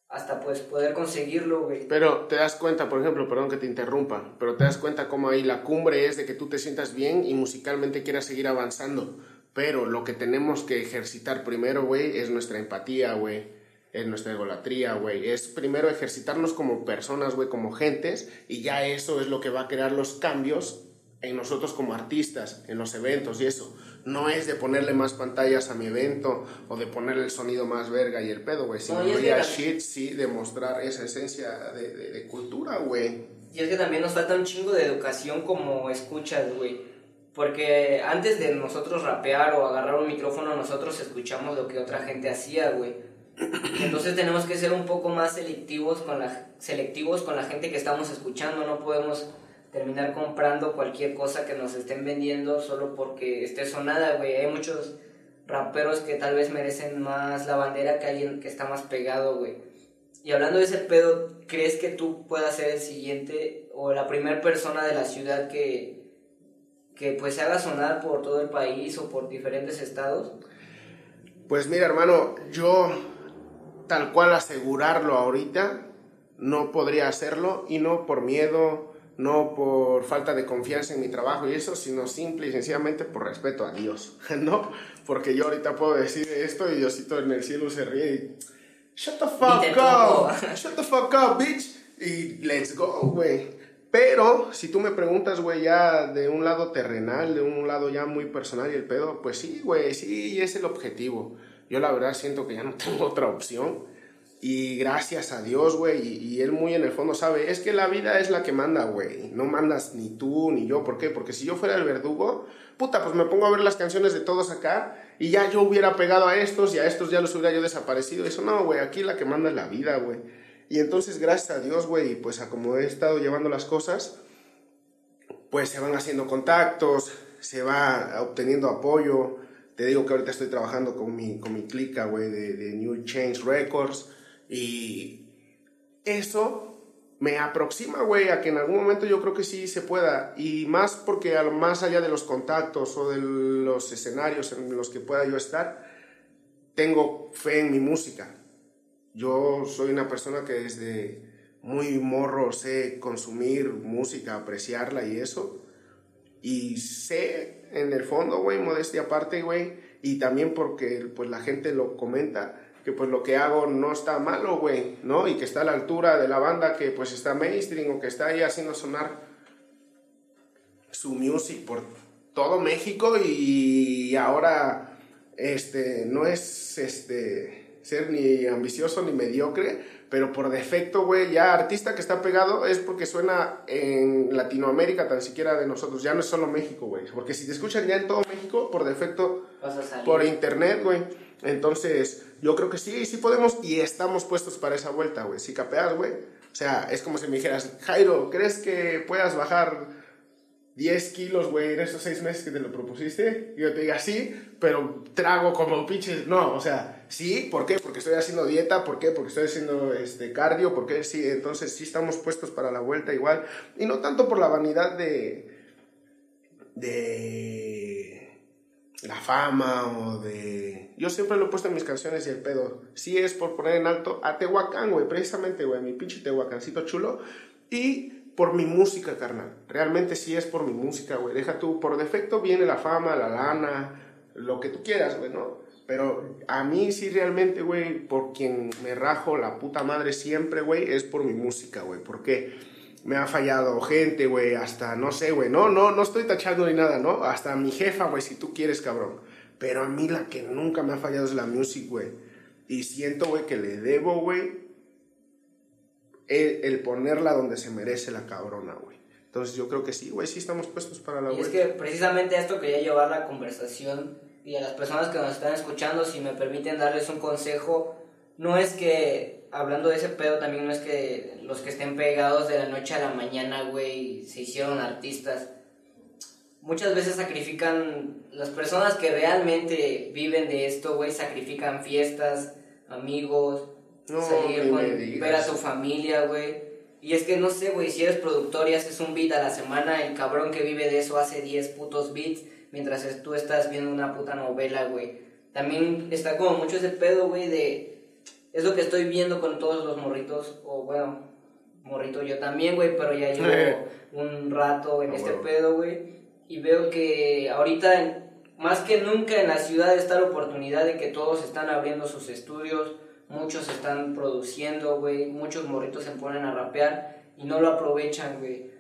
hasta pues poder conseguirlo, güey. Pero te das cuenta, por ejemplo, perdón que te interrumpa, pero te das cuenta cómo ahí la cumbre es de que tú te sientas bien y musicalmente quieras seguir avanzando. Pero lo que tenemos que ejercitar primero, güey, es nuestra empatía, güey. Es nuestra egolatría, güey. Es primero ejercitarnos como personas, güey, como gentes, y ya eso es lo que va a crear los cambios en nosotros como artistas, en los eventos y eso. No es de ponerle más pantallas a mi evento o de ponerle el sonido más verga y el pedo, güey. Sino no, shit, sí, demostrar esa esencia de, de, cultura, güey. Y es que también nos falta un chingo de educación como escuchas, güey. Porque antes de nosotros rapear o agarrar un micrófono, nosotros escuchamos lo que otra gente hacía, güey. Entonces tenemos que ser un poco más selectivos con la, selectivos con la gente que estamos escuchando. No podemos terminar comprando cualquier cosa que nos estén vendiendo solo porque esté sonada, güey. Hay muchos raperos que tal vez merecen más la bandera que alguien que está más pegado, güey. Y hablando de ese pedo, ¿crees que tú puedas ser el siguiente o la primera persona de la ciudad que, que pues se haga sonar por todo el país o por diferentes estados? Pues mira, hermano, yo tal cual asegurarlo ahorita no podría hacerlo y no por miedo no por falta de confianza en mi trabajo y eso, sino simple y sencillamente por respeto a Dios, (laughs) ¿no? Porque yo ahorita puedo decir esto y Diosito en el cielo se ríe y... Shut the fuck up, shut the fuck up, bitch. Y let's go, güey. Pero si tú me preguntas, güey, ya de un lado terrenal, de un lado ya muy personal y el pedo, pues sí, güey, sí, es el objetivo. Yo la verdad siento que ya no (laughs) tengo otra opción y gracias a Dios, güey, y, él muy en el fondo sabe, es que la vida es la que manda, güey. No mandas ni tú ni yo. ¿Por qué? Porque si yo fuera el verdugo, puta, pues me pongo a ver las canciones de todos acá y ya yo hubiera pegado a estos y a estos ya los hubiera yo desaparecido. Eso no, güey, aquí la que manda es la vida, güey. Y entonces, gracias a Dios, güey, pues a como he estado llevando las cosas, pues se van haciendo contactos, se va obteniendo apoyo. Te digo que ahorita estoy trabajando con mi, con mi clica, güey, de, New Change Records y eso me aproxima, güey, a que en algún momento yo creo que sí se pueda. Y más porque más allá de los contactos o de los escenarios en los que pueda yo estar, tengo fe en mi música. Yo soy una persona que desde muy morro sé consumir música, apreciarla y eso. Y sé, en el fondo, güey, modestia aparte, güey, y también porque pues la gente lo comenta, que pues lo que hago no está malo, güey, ¿no? Y que está a la altura de la banda que pues está mainstream o que está ahí haciendo sonar su music por todo México y ahora este no es este ser ni ambicioso ni mediocre, pero por defecto, güey, ya artista que está pegado es porque suena en Latinoamérica, tan siquiera de nosotros, ya no es solo México, güey, porque si te escuchan ya en todo México, por defecto, por internet, güey, entonces yo creo que sí, sí podemos y estamos puestos para esa vuelta, güey, si capeas, güey, o sea, es como si me dijeras, Jairo, ¿crees que puedas bajar 10 kilos, güey, en esos 6 meses que te lo propusiste, y yo te diga sí, pero trago como pinches. No, o sea, sí, ¿por qué? Porque estoy haciendo dieta, ¿por qué? Porque estoy haciendo este, cardio, ¿por qué? Sí, entonces sí estamos puestos para la vuelta igual. Y no tanto por la vanidad de. de. la fama o de. Yo siempre lo he puesto en mis canciones y el pedo. Sí es por poner en alto a Tehuacán, güey, precisamente, güey, mi pinche Tehuacancito chulo. Y por mi música, carnal. Realmente sí es por mi música, güey. Deja tú, por defecto viene la fama, la lana, lo que tú quieras, güey, ¿no? Pero a mí sí realmente, güey, por quien me rajo la puta madre siempre, güey, es por mi música, güey. Porque me ha fallado gente, güey, hasta, no sé, güey, no, no, no estoy tachando ni nada, ¿no? Hasta mi jefa, güey, si tú quieres, cabrón. Pero a mí la que nunca me ha fallado es la música, güey. Y siento, güey, que le debo, güey, el, ponerla donde se merece la cabrona, güey. Entonces yo creo que sí, güey, sí estamos puestos para la Y es que precisamente esto quería llevar la conversación y a las personas que nos están escuchando, si me permiten darles un consejo, no es que, hablando de ese pedo, también no es que los que estén pegados de la noche a la mañana, güey, se hicieron artistas. Muchas veces sacrifican, las personas que realmente viven de esto, güey, sacrifican fiestas, amigos, no, salir con, ver a tu familia, güey. Y es que no sé, güey, si eres productor y haces un beat a la semana, el cabrón que vive de eso hace 10 putos beats mientras tú estás viendo una puta novela, güey. También está como mucho ese pedo, güey, de... Es lo que estoy viendo con todos los morritos, o bueno, morrito yo también, güey, pero ya llevo (laughs) un rato en ah, este pedo, güey. Y veo que ahorita, más que nunca en la ciudad está la oportunidad de que todos están abriendo sus estudios, muchos están produciendo, güey, muchos morritos se ponen a rapear y no lo aprovechan, güey.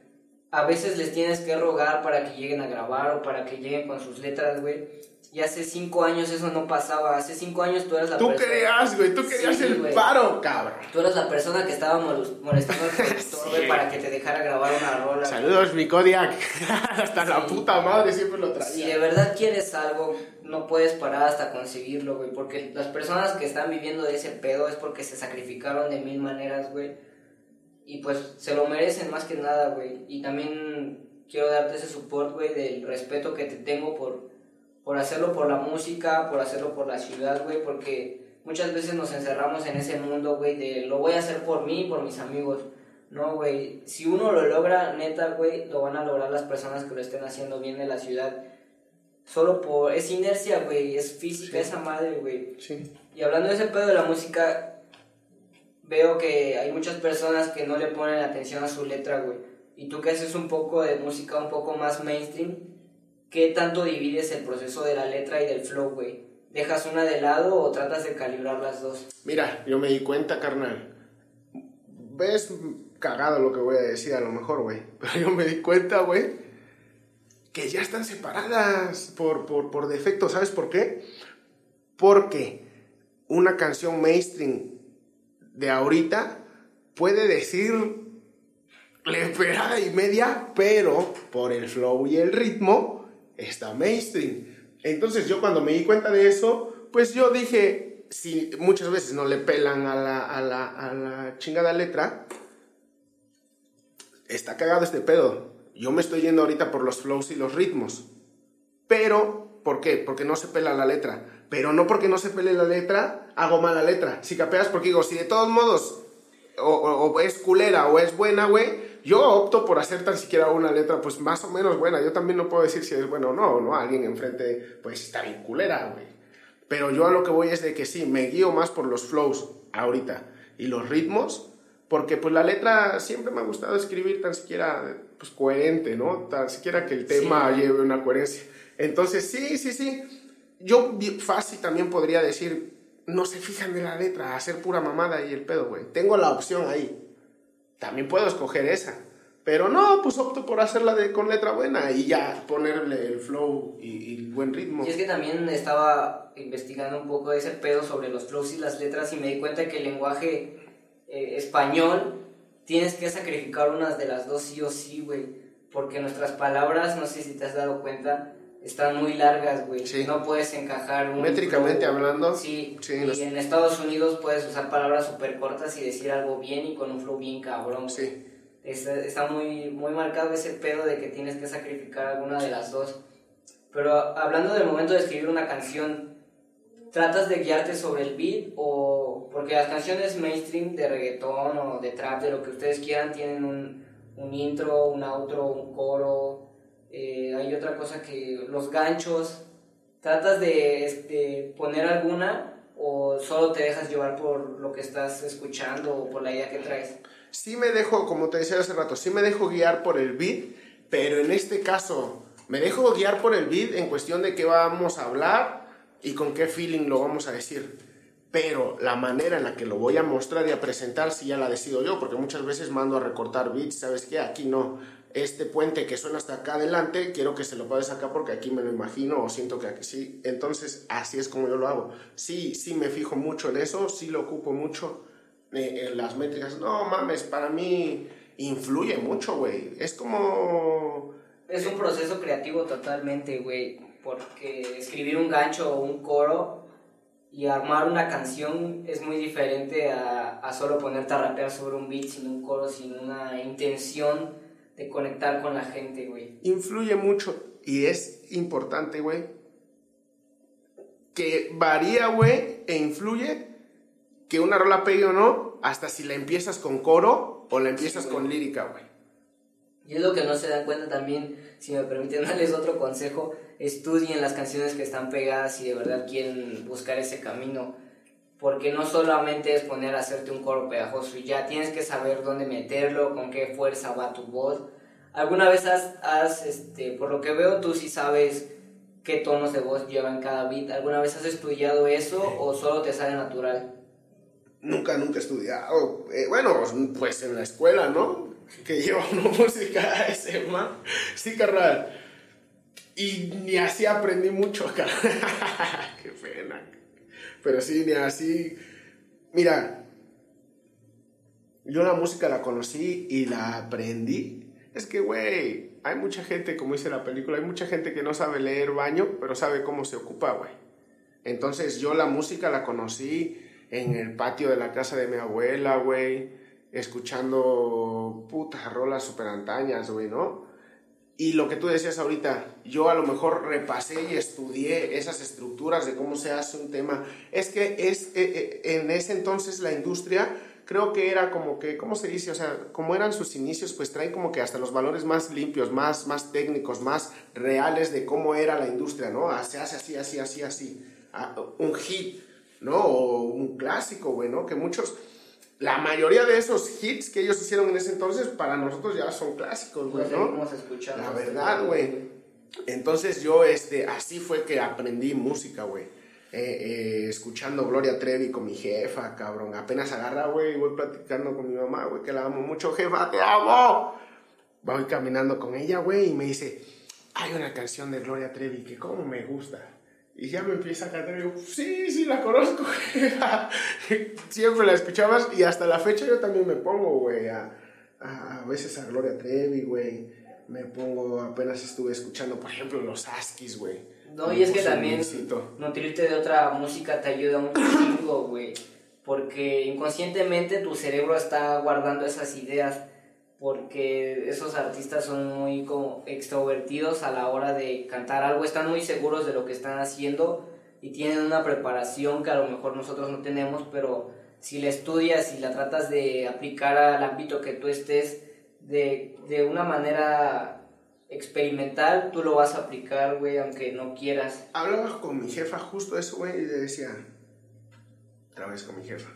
A veces les tienes que rogar para que lleguen a grabar o para que lleguen con sus letras, güey. Y hace cinco años eso no pasaba. Hace cinco años tú eras la persona. Tú querías, güey. Tú querías el paro, cabrón. Tú eras la persona que estaba molestando al productor, (laughs) güey, para que te dejara grabar una rola. Saludos, mi Kodiak. (laughs) Hasta la puta madre siempre lo traía. Si de verdad quieres algo, no puedes parar hasta conseguirlo, güey. Porque las personas que están viviendo de ese pedo es porque se sacrificaron de mil maneras, güey. Y pues se lo merecen más que nada, güey. Y también quiero darte ese support, güey, del respeto que te tengo por por hacerlo por la música, por hacerlo por la ciudad, güey, porque muchas veces nos encerramos en ese mundo, güey, de lo voy a hacer por mí, por mis amigos. No, güey, si uno lo logra, neta, güey, lo van a lograr las personas que lo estén haciendo bien en la ciudad. Solo por... Es inercia, güey, es física esa madre, güey. Sí. Y hablando de ese pedo de la música, veo que hay muchas personas que no le ponen atención a su letra, güey. Y tú que haces un poco de música un poco más mainstream, ¿qué tanto divides el proceso de la letra y del flow, güey? ¿Dejas una de lado o tratas de calibrar las dos? Mira, yo me di cuenta, carnal. Ves cagado lo que voy a decir a lo mejor, güey. (laughs) Pero yo me di cuenta, güey, que ya están separadas por, por, por defecto. ¿Sabes por qué? Porque una canción mainstream de ahorita puede decir leperada y media, pero por el flow y el ritmo está mainstream. Entonces yo cuando me di cuenta de eso, pues yo dije, si muchas veces no le pelan a la, a la, a la chingada letra, está cagado este pedo. Yo me estoy yendo ahorita por los flows y los ritmos. Pero, ¿por qué? Porque no se pela la letra. Pero no porque no se pele la letra, hago mala letra. Si capeas, porque digo, si de todos modos o, o es culera o es buena, güey, yo opto por hacer tan siquiera una letra, pues más o menos buena. Yo también no puedo decir si es bueno o no, ¿no? Alguien enfrente, pues está bien culera, güey. Pero yo a lo que voy es de que sí, me guío más por los flows ahorita y los ritmos, porque pues la letra siempre me ha gustado escribir tan siquiera pues coherente, ¿no? Tan siquiera que el tema lleve una coherencia. Entonces, sí, sí, sí. Yo fácil también podría decir, no se fijan de la letra, hacer pura mamada y el pedo, güey. Tengo la opción ahí. También puedo escoger esa. Pero no, pues opto por hacerla de, con letra buena y ya ponerle el flow y, el buen ritmo. Y es que también estaba investigando un poco ese pedo sobre los flows y las letras y me di cuenta que el lenguaje eh, español tienes que sacrificar unas de las dos sí o sí, güey. Porque nuestras palabras, no sé si te has dado cuenta, están muy largas, güey. No puedes encajar un. Métricamente hablando. Sí, y en Estados Unidos puedes usar palabras súper cortas y decir algo bien y con un flow bien cabrón. Sí. Está, está, muy, muy marcado ese pedo de que tienes que sacrificar alguna de las dos. Pero hablando del momento de escribir una canción, ¿tratas de guiarte sobre el beat o.? Porque las canciones mainstream de reggaetón o de trap, de lo que ustedes quieran, tienen un, un intro, un outro, un coro eh, hay otra cosa que los ganchos, ¿tratas de este, poner alguna o solo te dejas llevar por lo que estás escuchando o por la idea que traes? Sí me dejo, como te decía hace rato, sí me dejo guiar por el beat, pero en este caso me dejo guiar por el beat en cuestión de qué vamos a hablar y con qué feeling lo vamos a decir. Pero la manera en la que lo voy a mostrar y a presentar, sí ya la decido yo, porque muchas veces mando a recortar beats, ¿sabes qué? Aquí no este puente que suena hasta acá adelante, quiero que se lo pases acá porque aquí me lo imagino o siento que aquí sí. Entonces, así es como yo lo hago. Sí, sí me fijo mucho en eso, sí lo ocupo mucho eh, en las métricas. No mames, para mí influye mucho, güey. Es como... Es un proceso creativo totalmente, güey. Porque escribir un gancho o un coro y armar una canción es muy diferente a, a solo ponerte a rapear sobre un beat sin un coro, sin una intención de conectar con la gente, güey. Influye mucho y es importante, güey, que varía, güey, e influye que una rola pegue o no, hasta si la empiezas con coro o la empiezas con lírica, güey. Y es lo que no se dan cuenta también, si me permiten (laughs) darles otro consejo, estudien las canciones que están pegadas si de verdad quieren buscar ese camino. Porque no solamente es poner a hacerte un coro pegajoso y ya tienes que saber dónde meterlo, con qué fuerza va tu voz ¿Alguna vez has, este, por lo que veo, tú sí sabes qué tonos de voz llevan cada beat? ¿Alguna vez has estudiado eso o solo te sale natural? Nunca, nunca he estudiado. Eh, bueno, pues en la escuela, ¿no? Que (laughs) lleva una música (laughs) ese, man. Sí, carnal. Y ni así aprendí mucho, (laughs) carnal. Qué pena. Pero sí, ni así. Mira, yo la música la conocí y la aprendí es que, güey, hay mucha gente, como dice la película, hay mucha gente que no sabe leer baño, pero sabe cómo se ocupa, güey. Entonces yo la música la conocí en el patio de la casa de mi abuela, güey, escuchando putas rolas super antañas, güey, ¿no? Y lo que tú decías ahorita, yo a lo mejor repasé y estudié esas estructuras de cómo se hace un tema. Es que es, eh, eh, en ese entonces la industria creo que era como que, ¿cómo se dice? O sea, como eran sus inicios, pues traen como que hasta los valores más limpios, más, más técnicos, más reales de cómo era la industria, ¿no? Ah, se hace así, así, así, así. Ah, un hit, ¿no? O un clásico, güey, ¿no? Que muchos, la mayoría de esos hits que ellos hicieron en ese entonces, para nosotros ya son clásicos, güey, ¿no? La verdad, güey. Entonces yo, este, así fue que aprendí música, güey. Eh, eh, escuchando Gloria Trevi con mi jefa, cabrón. Apenas agarra, güey, voy platicando con mi mamá, güey, que la amo mucho, jefa, te amo. Voy caminando con ella, güey, y me dice, hay una canción de Gloria Trevi que como me gusta. Y ya me empieza a cantar y digo, sí, sí, la conozco. (laughs) Siempre la escuchabas y hasta la fecha yo también me pongo, güey, a, a, a veces a Gloria Trevi, güey. Me pongo, apenas estuve escuchando, por ejemplo, los Askis, güey no, y es que también nutrirte de otra música te ayuda chingo, güey. Porque inconscientemente tu cerebro está guardando esas ideas. Porque esos artistas son muy como extrovertidos a la hora de cantar algo, están muy seguros de lo que están haciendo y tienen una preparación que a lo mejor nosotros no tenemos, pero si la estudias y la tratas de aplicar al ámbito que tú estés de, de una manera experimental, tú lo vas a aplicar, güey, aunque no quieras. Hablaba con mi jefa justo eso, güey, y le decía, otra vez con mi jefa,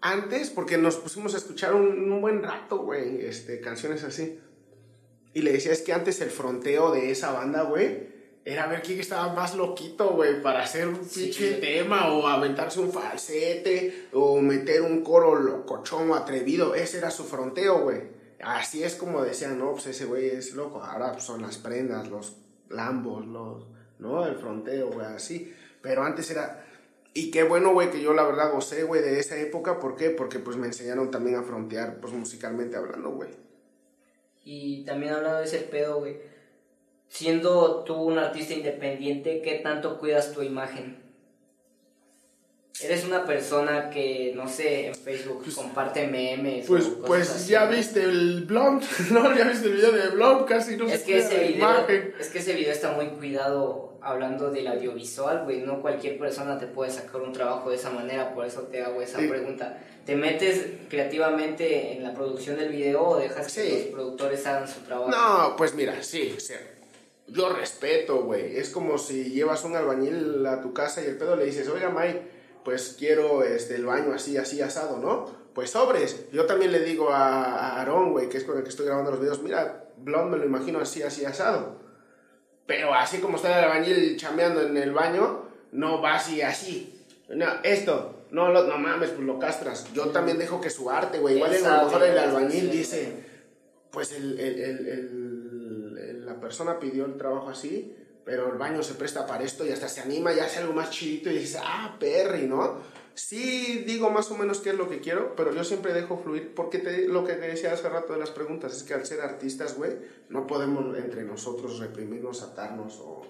antes, porque nos pusimos a escuchar un, un buen rato, güey, este, canciones así. Y le decía, es que antes el fronteo de esa banda, güey, era ver quién estaba más loquito, güey, para hacer un pinche tema o aventarse un falsete o meter un coro locochón o atrevido. Ese era su fronteo, güey. Así es como decían, no, pues ese güey es loco. Ahora pues, son las prendas, los lambos, los, ¿no? El fronteo, güey, así. Pero antes era... Y qué bueno, güey, que yo la verdad gocé, güey, de esa época. ¿Por qué? Porque pues me enseñaron también a frontear, pues musicalmente hablando, güey. Y también hablando de ese pedo, güey siendo tú un artista independiente, ¿qué tanto cuidas tu imagen? Eres una persona que, no sé, en Facebook pues, comparte memes. Pues, pues ya viste el blog, (laughs) ¿no? Ya viste el video de blog, casi no es que ese video, Es que ese video está muy cuidado hablando del audiovisual, güey. No cualquier persona te puede sacar un trabajo de esa manera, por eso te hago esa pregunta. ¿Te metes creativamente en la producción del video o dejas que los productores hagan su trabajo? No, pues mira, sí, sí yo respeto, güey. Es como si llevas un albañil a tu casa y el pedo le dices, oiga, Mike, pues quiero este, el baño así, así asado, ¿no? Pues sobres. Yo también le digo a, Aarón, güey, que es con el que estoy grabando los videos, mira, Blond me lo imagino así, así asado. Pero así como está el albañil chameando en el baño, no va así, así. No, esto, no, no mames, pues lo castras. Yo también dejo que su arte, güey. Igual a lo mejor el albañil dice, pues el, el persona pidió el trabajo así, pero el baño se presta para esto y hasta se anima y hace algo más chidito y dices, ah, Perry, ¿no? Sí digo más o menos qué es lo que quiero, pero yo siempre dejo fluir, porque te, lo que te decía hace rato de las preguntas es que al ser artistas, güey, no podemos entre nosotros reprimirnos, atarnos o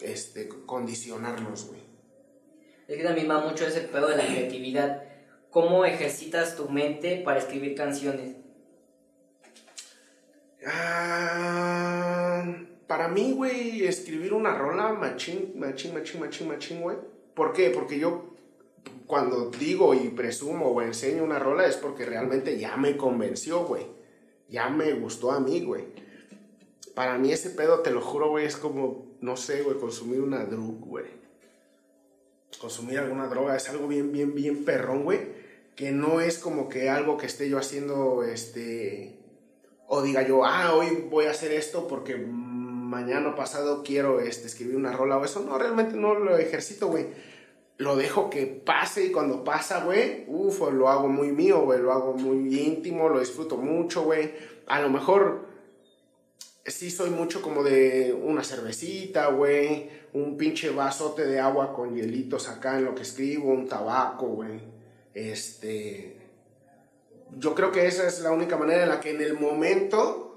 este, condicionarnos, güey. Es que también va mucho ese pedo de la creatividad. ¿Cómo ejercitas tu mente para escribir canciones? Ah, para mí, güey, escribir una rola, machín, machín, machín, machín, machín, güey. ¿Por qué? Porque yo cuando digo y presumo o enseño una rola es porque realmente ya me convenció, güey. Ya me gustó a mí, güey. Para mí ese pedo, te lo juro, güey, es como, no sé, güey, consumir una drug, güey. Consumir alguna droga es algo bien, bien, bien perrón, güey. Que no es como que algo que esté yo haciendo, este o diga yo, ah, hoy voy a hacer esto porque mañana pasado quiero este, escribir una rola o eso. No, realmente no lo ejercito, güey. Lo dejo que pase y cuando pasa, güey, uff, lo hago muy mío, güey, lo hago muy íntimo, lo disfruto mucho, güey. A lo mejor sí soy mucho como de una cervecita, güey, un pinche vasote de agua con hielitos acá en lo que escribo, un tabaco, güey. Este, yo creo que esa es la única manera en la que en el momento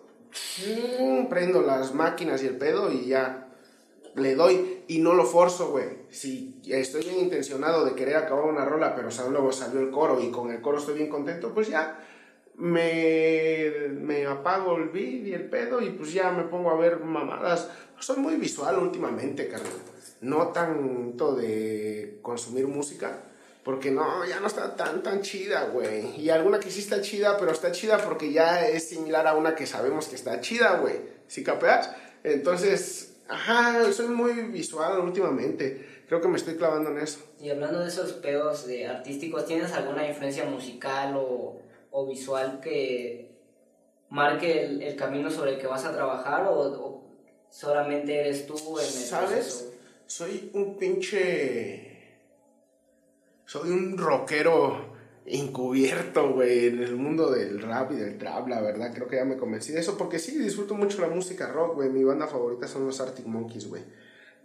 prendo las máquinas y el pedo y ya le doy y no lo forzo, güey. Si estoy bien intencionado de querer acabar una rola, pero luego salió el coro y con el coro estoy bien contento, pues ya me, me apago el beat y el pedo y pues ya me pongo a ver mamadas. Soy muy visual últimamente, carnal. No tanto de consumir música porque no, ya no está tan, tan chida, güey. Y alguna que sí está chida, pero está chida porque ya es similar a una que sabemos que está chida, güey. ¿Sí capeas? Entonces, ajá, soy muy visual últimamente. Creo que me estoy clavando en eso. Y hablando de esos pedos de artísticos, ¿tienes alguna influencia musical o, o visual que marque el, el, camino sobre el que vas a trabajar o, solamente eres tú en el ¿Sabes? Soy un pinche soy un rockero encubierto, güey, en el mundo del rap y del trap, la verdad, creo que ya me convencí de eso, porque sí, disfruto mucho la música rock, güey, mi banda favorita son los Arctic Monkeys, güey.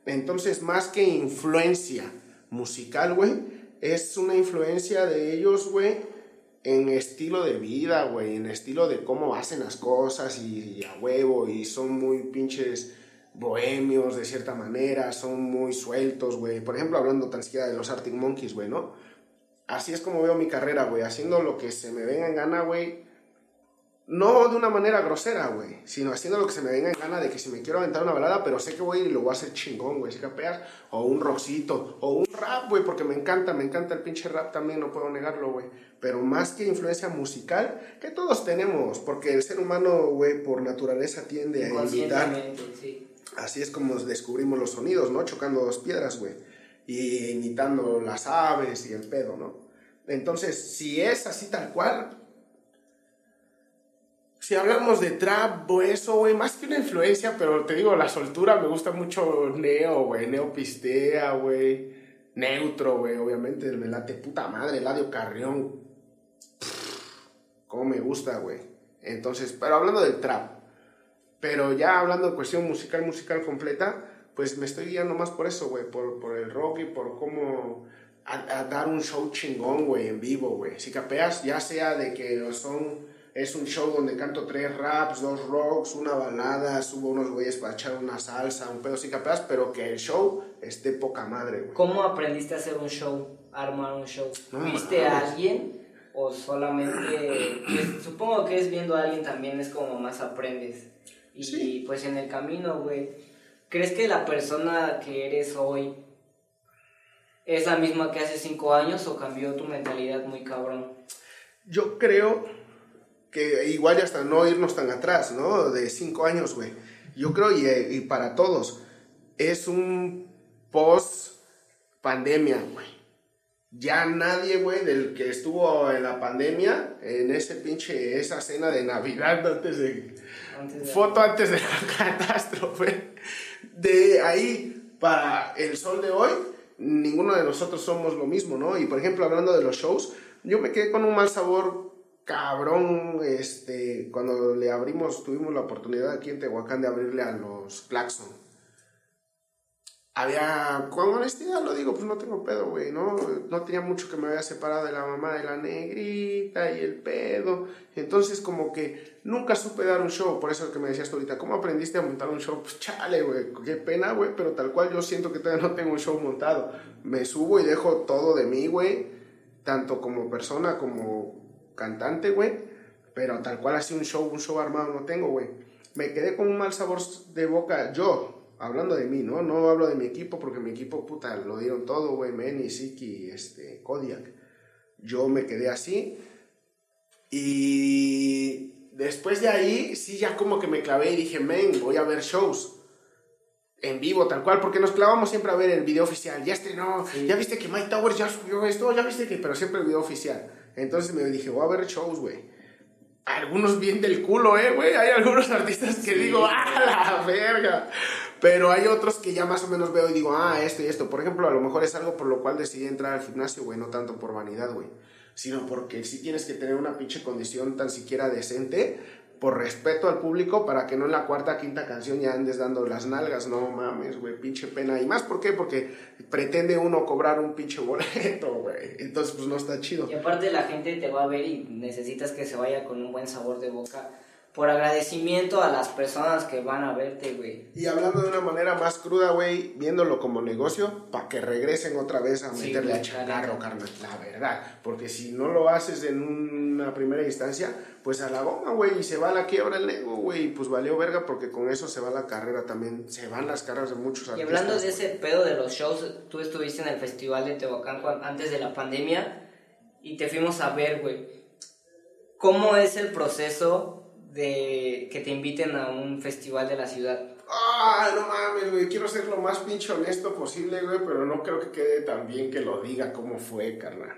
Entonces, más que influencia musical, güey, es una influencia de ellos, güey, en estilo de vida, güey, en estilo de cómo hacen las cosas y, y a huevo, y son muy pinches bohemios de cierta manera, son muy sueltos, güey. Por ejemplo, hablando tan siquiera de los Arctic Monkeys, güey, ¿no? Así es como veo mi carrera, güey, haciendo lo que se me venga en gana, güey. No de una manera grosera, güey, sino haciendo lo que se me venga en gana de que si me quiero aventar una balada, pero sé que voy y lo voy a hacer chingón, güey, si capeas, o un rockcito, o un rap, güey, porque me encanta, me encanta el pinche rap también, no puedo negarlo, güey. Pero más que influencia musical, que todos tenemos, porque el ser humano, güey, por naturaleza tiende a imitar. Sí Así es como descubrimos los sonidos, ¿no? Chocando dos piedras, güey. Y imitando las aves y el pedo, ¿no? Entonces, si es así tal cual, si hablamos de trap o eso, güey, más que una influencia, pero te digo, la soltura me gusta mucho Neo, güey, Neo Pistea, güey, Neutro, güey, obviamente, me late puta madre, Eladio Carrión. Cómo me gusta, güey. Entonces, pero hablando del trap, pero ya hablando de cuestión musical, musical completa, pues me estoy guiando más por eso, güey, por, por el rock y por cómo a, dar un show chingón, güey, en vivo, güey. Si capeas, ya sea de que son es un show donde canto tres raps, dos rocks, una balada, subo unos güeyes para echar una salsa, un pedo si capeas, pero que el show esté poca madre, güey. ¿Cómo aprendiste a hacer un show, a armar un show? ¿Viste a alguien o solamente, pues, supongo que es viendo a alguien también es como más aprendes? Y pues en el camino, güey, ¿crees que la persona que eres hoy es la misma que hace cinco años o cambió tu mentalidad muy cabrón? Yo creo que igual ya hasta no irnos tan atrás, ¿no? De cinco años, güey. Yo creo, y, y para todos, es un post pandemia, güey. Ya nadie, güey, del que estuvo en la pandemia, en ese pinche, esa cena de Navidad antes de... Foto antes de la (laughs) (laughs) catástrofe. De ahí para el sol de hoy, ninguno de nosotros somos lo mismo, ¿no? Y por ejemplo, hablando de los shows, yo me quedé con un mal sabor cabrón, este, cuando le abrimos, tuvimos la oportunidad aquí en Tehuacán de abrirle a los Claxon. Había, con honestidad lo digo, pues no tengo pedo, güey, ¿no? No tenía mucho que me había separado de la mamá de la negrita y el pedo. Entonces, como que nunca supe dar un show, por eso que me decías ahorita, ¿cómo aprendiste a montar un show? Pues chale, güey, qué pena, güey, pero tal cual yo siento que todavía no tengo un show montado. Me subo y dejo todo de mí, güey, tanto como persona como cantante, güey, pero tal cual así un show, un show armado no tengo, güey. Me quedé con un mal sabor de boca, yo, hablando de mí, ¿no? No hablo de mi equipo porque mi equipo, puta, lo dieron todo, güey, Manny, Siki, este, Kodiak. Yo me quedé así y después de ahí, sí, ya como que me clavé y dije, men, voy a ver shows en vivo, tal cual, porque nos clavamos siempre a ver el video oficial. Ya estrenó, ya viste que Mike Towers ya subió esto, ya viste que, pero siempre el video oficial. Entonces me dije, voy a ver shows, güey. Algunos bien del culo, eh, güey. Hay algunos artistas que digo, ¡ah, la verga! Pero hay otros que ya más o menos veo y digo, ah, esto y esto. Por ejemplo, a lo mejor es algo por lo cual decidí entrar al gimnasio, güey. No tanto por vanidad, güey. Sino porque sí tienes que tener una pinche condición tan siquiera decente por respeto al público para que no en la cuarta, quinta canción ya andes dando las nalgas, no mames, güey, pinche pena. Y más, ¿por qué? Porque pretende uno cobrar un pinche boleto, güey. Entonces, pues no está chido. Y aparte la gente te va a ver y necesitas que se vaya con un buen sabor de boca por agradecimiento a las personas que van a verte, güey. Y hablando de una manera más cruda, güey, viéndolo como negocio, para que regresen otra vez a meterle a chacarro, carnal, la verdad. Porque si no lo haces en una primera instancia, pues a la goma, güey, y se va a la quiebra el nego, güey, y pues valió verga porque con eso se va la carrera también, se van las carreras de muchos artistas. Y hablando de ese pedo de los shows, tú estuviste en el festival de Tehuacán antes de la pandemia y te fuimos a ver, güey. ¿Cómo es el proceso de que te inviten a un festival de la ciudad? Ah, no mames, güey. Quiero ser lo más pinche honesto posible, güey, pero no creo que quede tan bien que lo diga cómo fue, carnal.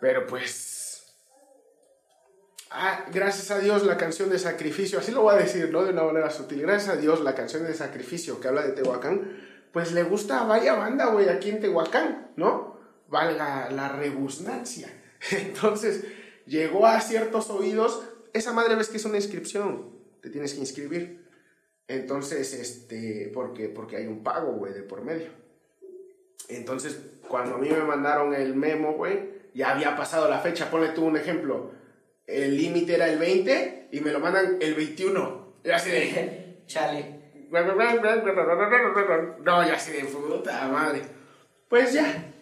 Pero pues. Ah, gracias a Dios la canción de sacrificio, así lo voy a decir, ¿no? De una manera sutil. Gracias a Dios la canción de sacrificio que habla de Tehuacán, pues le gusta a vaya banda, güey, aquí en Tehuacán, ¿no? Valga la rebusnancia. (laughs) Entonces, llegó a ciertos oídos esa madre ves que es una inscripción, te tienes que inscribir. Entonces, este, porque, porque hay un pago, güey, de por medio. Entonces, cuando a mí me mandaron el memo, güey, ya había pasado la fecha. Ponle tú un ejemplo. El límite era el 20 y me lo mandan el 21. Y así de... (laughs) Chale. (laughs) No, ya así de puta madre. Pues ya,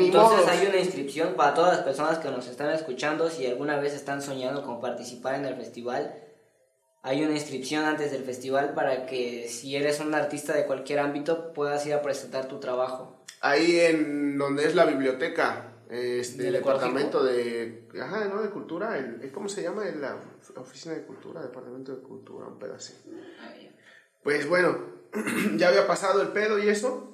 entonces hay una inscripción para todas las personas que nos están escuchando, si alguna vez están soñando con participar en el festival, hay una inscripción antes del festival para que si eres un artista de cualquier ámbito puedas ir a presentar tu trabajo. Ahí en donde es la biblioteca, este, el departamento de, ajá, ¿no? de cultura, el, ¿cómo se llama? La oficina de cultura, departamento de cultura, un pedacito. Pues bueno, (clears throat) ya había pasado el pedo y eso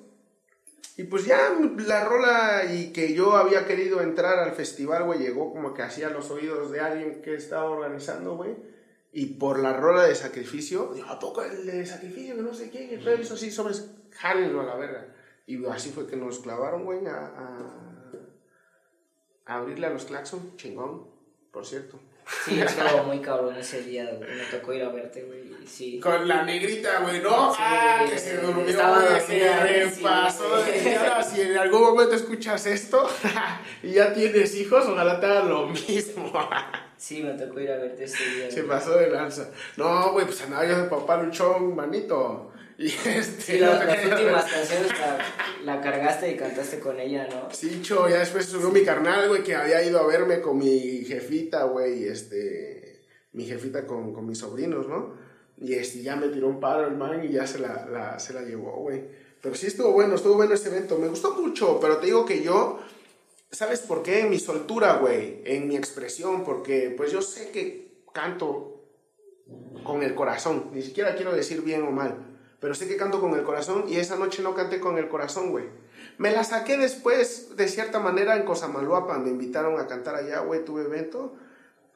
Y pues ya la rola y que yo había querido entrar al festival, güey, llegó como que hacía los oídos de alguien que estaba organizando, güey. Y por la rola de sacrificio, dijo, ¿a poco el de sacrificio? Que no sé qué, que eso así, sobres, jálenlo a la verga. Y así fue que nos clavaron, güey, a abrirle a los claxon, chingón, por cierto. Sí, estaba muy cabrón ese día, güey. Me tocó ir a verte, güey. Sí. Con la negrita, güey, ¿no? ah, que se durmió, estaba güey. Se sí, repasó. Y ahora, si en algún momento escuchas esto (laughs) y ya tienes hijos, ojalá te hagan lo mismo. (laughs) Sí, me tocó ir a verte ese día. Se güey. pasó de lanza. No, güey, pues andaba yo de papá luchón, manito. Y este. Sí, no la- te (laughs) las últimas canciones la, la cargaste y cantaste con ella, ¿no? Sí, cho, ya después subió mi carnal, güey, que había ido a verme con mi jefita, güey, este, mi jefita con, con mis sobrinos, ¿no? Y este, ya me tiró un paro el man y ya se la, la- se la llevó, güey. Pero sí estuvo bueno, estuvo bueno ese evento. Me gustó mucho, pero te digo que yo, ¿sabes por qué? En mi soltura, güey, en mi expresión, porque pues yo sé que canto con el corazón, ni siquiera quiero decir bien o mal, pero sé que canto con el corazón y esa noche no canté con el corazón, güey. Me la saqué después, de cierta manera, en Cosamaloapa, me invitaron a cantar allá, güey, tuve evento.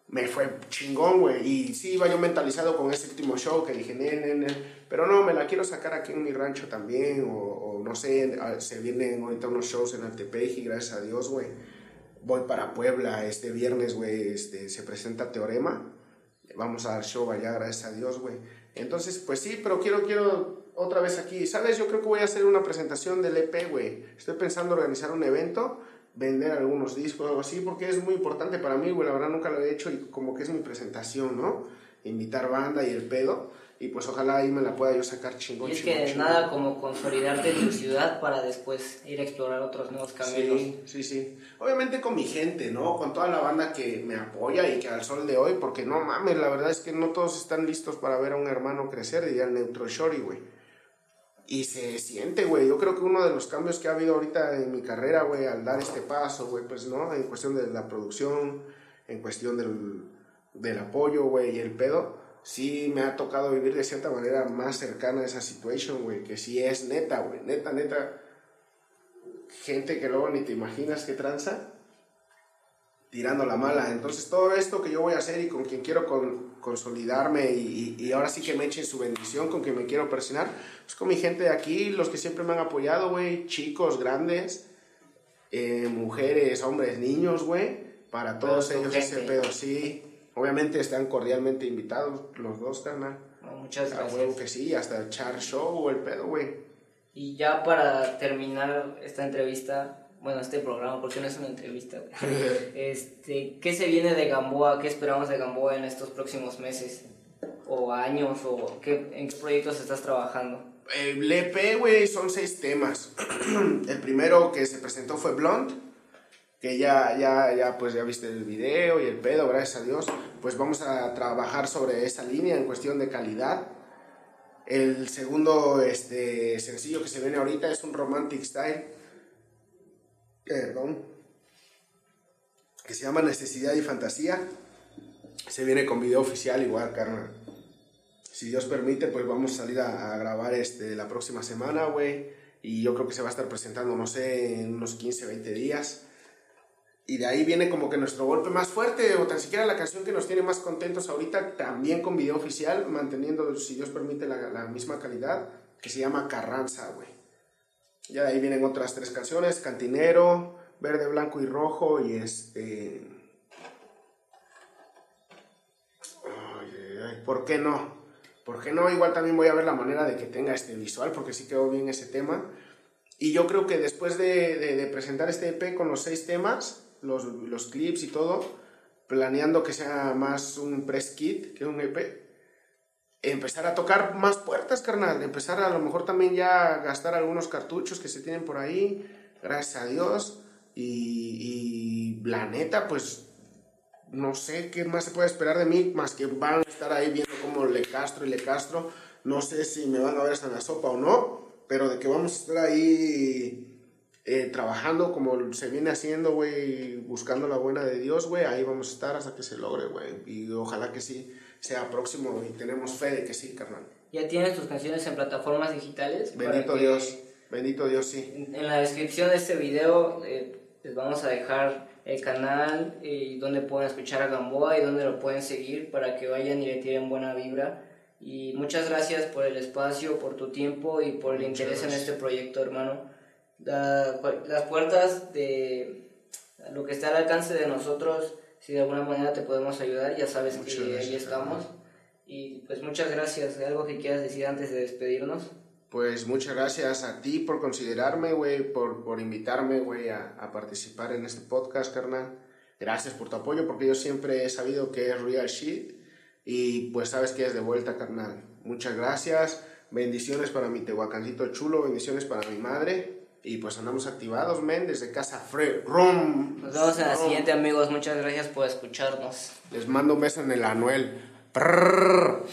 Me fue chingón, güey. Y sí, iba yo mentalizado con ese último show que dije, ne, ne, ne. Pero no, me la quiero sacar aquí en mi rancho también. O, no sé, se vienen ahorita unos shows en Altepeji, gracias a Dios, güey. Voy para Puebla este viernes, güey. Este, se presenta Teorema. Vamos a dar show allá, gracias a Dios, güey. Entonces, pues sí, pero quiero, quiero otra vez aquí. ¿Sabes? Yo creo que voy a hacer una presentación del EP, güey. Estoy pensando organizar un evento, vender algunos discos o algo así, porque es muy importante para mí, güey. La verdad nunca lo he hecho y como que es mi presentación, ¿no? Invitar banda y el pedo. Y pues ojalá ahí me la pueda yo sacar chingón, Y es chingón, que chingón. nada como consolidarte en tu ciudad para después ir a explorar otros nuevos caminos. Sí, sí, sí. Obviamente con mi gente, ¿no? Con toda la banda que me apoya y que al sol de hoy, porque no mames, la verdad es que no todos están listos para ver a un hermano crecer, diría el Neutro Shorty, güey. Y se siente, güey. Yo creo que uno de los cambios que ha habido ahorita en mi carrera, güey, al dar este paso, güey, pues, ¿no? En cuestión de la producción, en cuestión del, del apoyo, güey, y el pedo, sí me ha tocado vivir de cierta manera más cercana a esa situación, güey, que sí es neta, güey, neta, neta gente que luego ni te imaginas que tranza tirando la mala. Entonces todo esto que yo voy a hacer y con quien quiero con- consolidarme y, y- ahora sí que me echen su bendición, con quien me quiero presionar, pues con mi gente de aquí, los que siempre me han apoyado, güey, chicos, grandes, eh, mujeres, hombres, niños, güey, para todos ellos ese pedo, sí. Obviamente están cordialmente invitados los dos, carnal. No, muchas A gracias. huevo que sí, hasta el char show o el pedo, güey. Y ya para terminar esta entrevista, bueno, este programa, porque no es una entrevista, güey. (laughs) este, ¿qué se viene de Gamboa? ¿Qué esperamos de Gamboa en estos próximos meses? ¿O años? ¿O qué, en qué proyectos estás trabajando? El EP, güey, son seis temas. (clears throat) el primero que se presentó fue Blonde, que ya, ya, ya, pues ya viste el video y el pedo, gracias a Dios. Pues vamos a trabajar sobre esa línea en cuestión de calidad. El segundo este, sencillo que se viene ahorita es un Romantic Style. Perdón. Que se llama Necesidad y Fantasía. Se viene con video oficial igual, carnal si Dios permite, pues vamos a salir a, a grabar este, la próxima semana, güey. Y yo creo que se va a estar presentando, no sé, en unos 15, 20 días. Y de ahí viene como que nuestro golpe más fuerte, o tan siquiera la canción que nos tiene más contentos ahorita, también con video oficial, manteniendo, si Dios permite, la, la misma calidad, que se llama Carranza, güey. Ya de ahí vienen otras tres canciones, Cantinero, Verde, Blanco y Rojo, y este... Ay, ay, ¿Por qué no? ¿Por qué no? Igual también voy a ver la manera de que tenga este visual, porque sí quedó bien ese tema. Y yo creo que después de, de- de presentar este EP con los seis temas, los, clips y todo, planeando que sea más un press kit que un EP, empezar a tocar más puertas, carnal. Empezar a lo mejor también ya a gastar algunos cartuchos que se tienen por ahí, gracias a Dios. Y, y la neta, pues no sé qué más se puede esperar de mí, más que van a estar ahí viendo cómo le castro y le castro. No sé si me van a ver hasta en la sopa o no, pero de que vamos a estar ahí eh, trabajando como se viene haciendo, güey, buscando la buena de Dios, güey, ahí vamos a estar hasta que se logre, güey. Y ojalá que sí sea próximo y tenemos fe de que sí, carnal. ¿Ya tienes tus canciones en plataformas digitales? Bendito Dios. Bendito Dios, sí. En, la descripción de este video eh, les vamos a dejar el canal y donde pueden escuchar a Gamboa y donde lo pueden seguir para que vayan y le tiren buena vibra. Y muchas gracias por el espacio, por tu tiempo y por el interés en este proyecto, hermano. Las puertas de lo que está al alcance de nosotros, si de alguna manera te podemos ayudar, ya sabes que ahí estamos. Y pues muchas gracias. ¿Algo que quieras decir antes de despedirnos? Pues muchas gracias a ti por considerarme, güey, por, por invitarme, güey, a, a, participar en este podcast, carnal. Gracias por tu apoyo, porque yo siempre he sabido que es real shit. Y pues sabes que es de vuelta, carnal. Muchas gracias. Bendiciones para mi tehuacancito chulo, bendiciones para mi madre. Y pues andamos activados, men, desde casa Fred Rum. Nos vemos en la siguiente, amigos. Muchas gracias por escucharnos. Les mando un beso en el anuel. Prrr.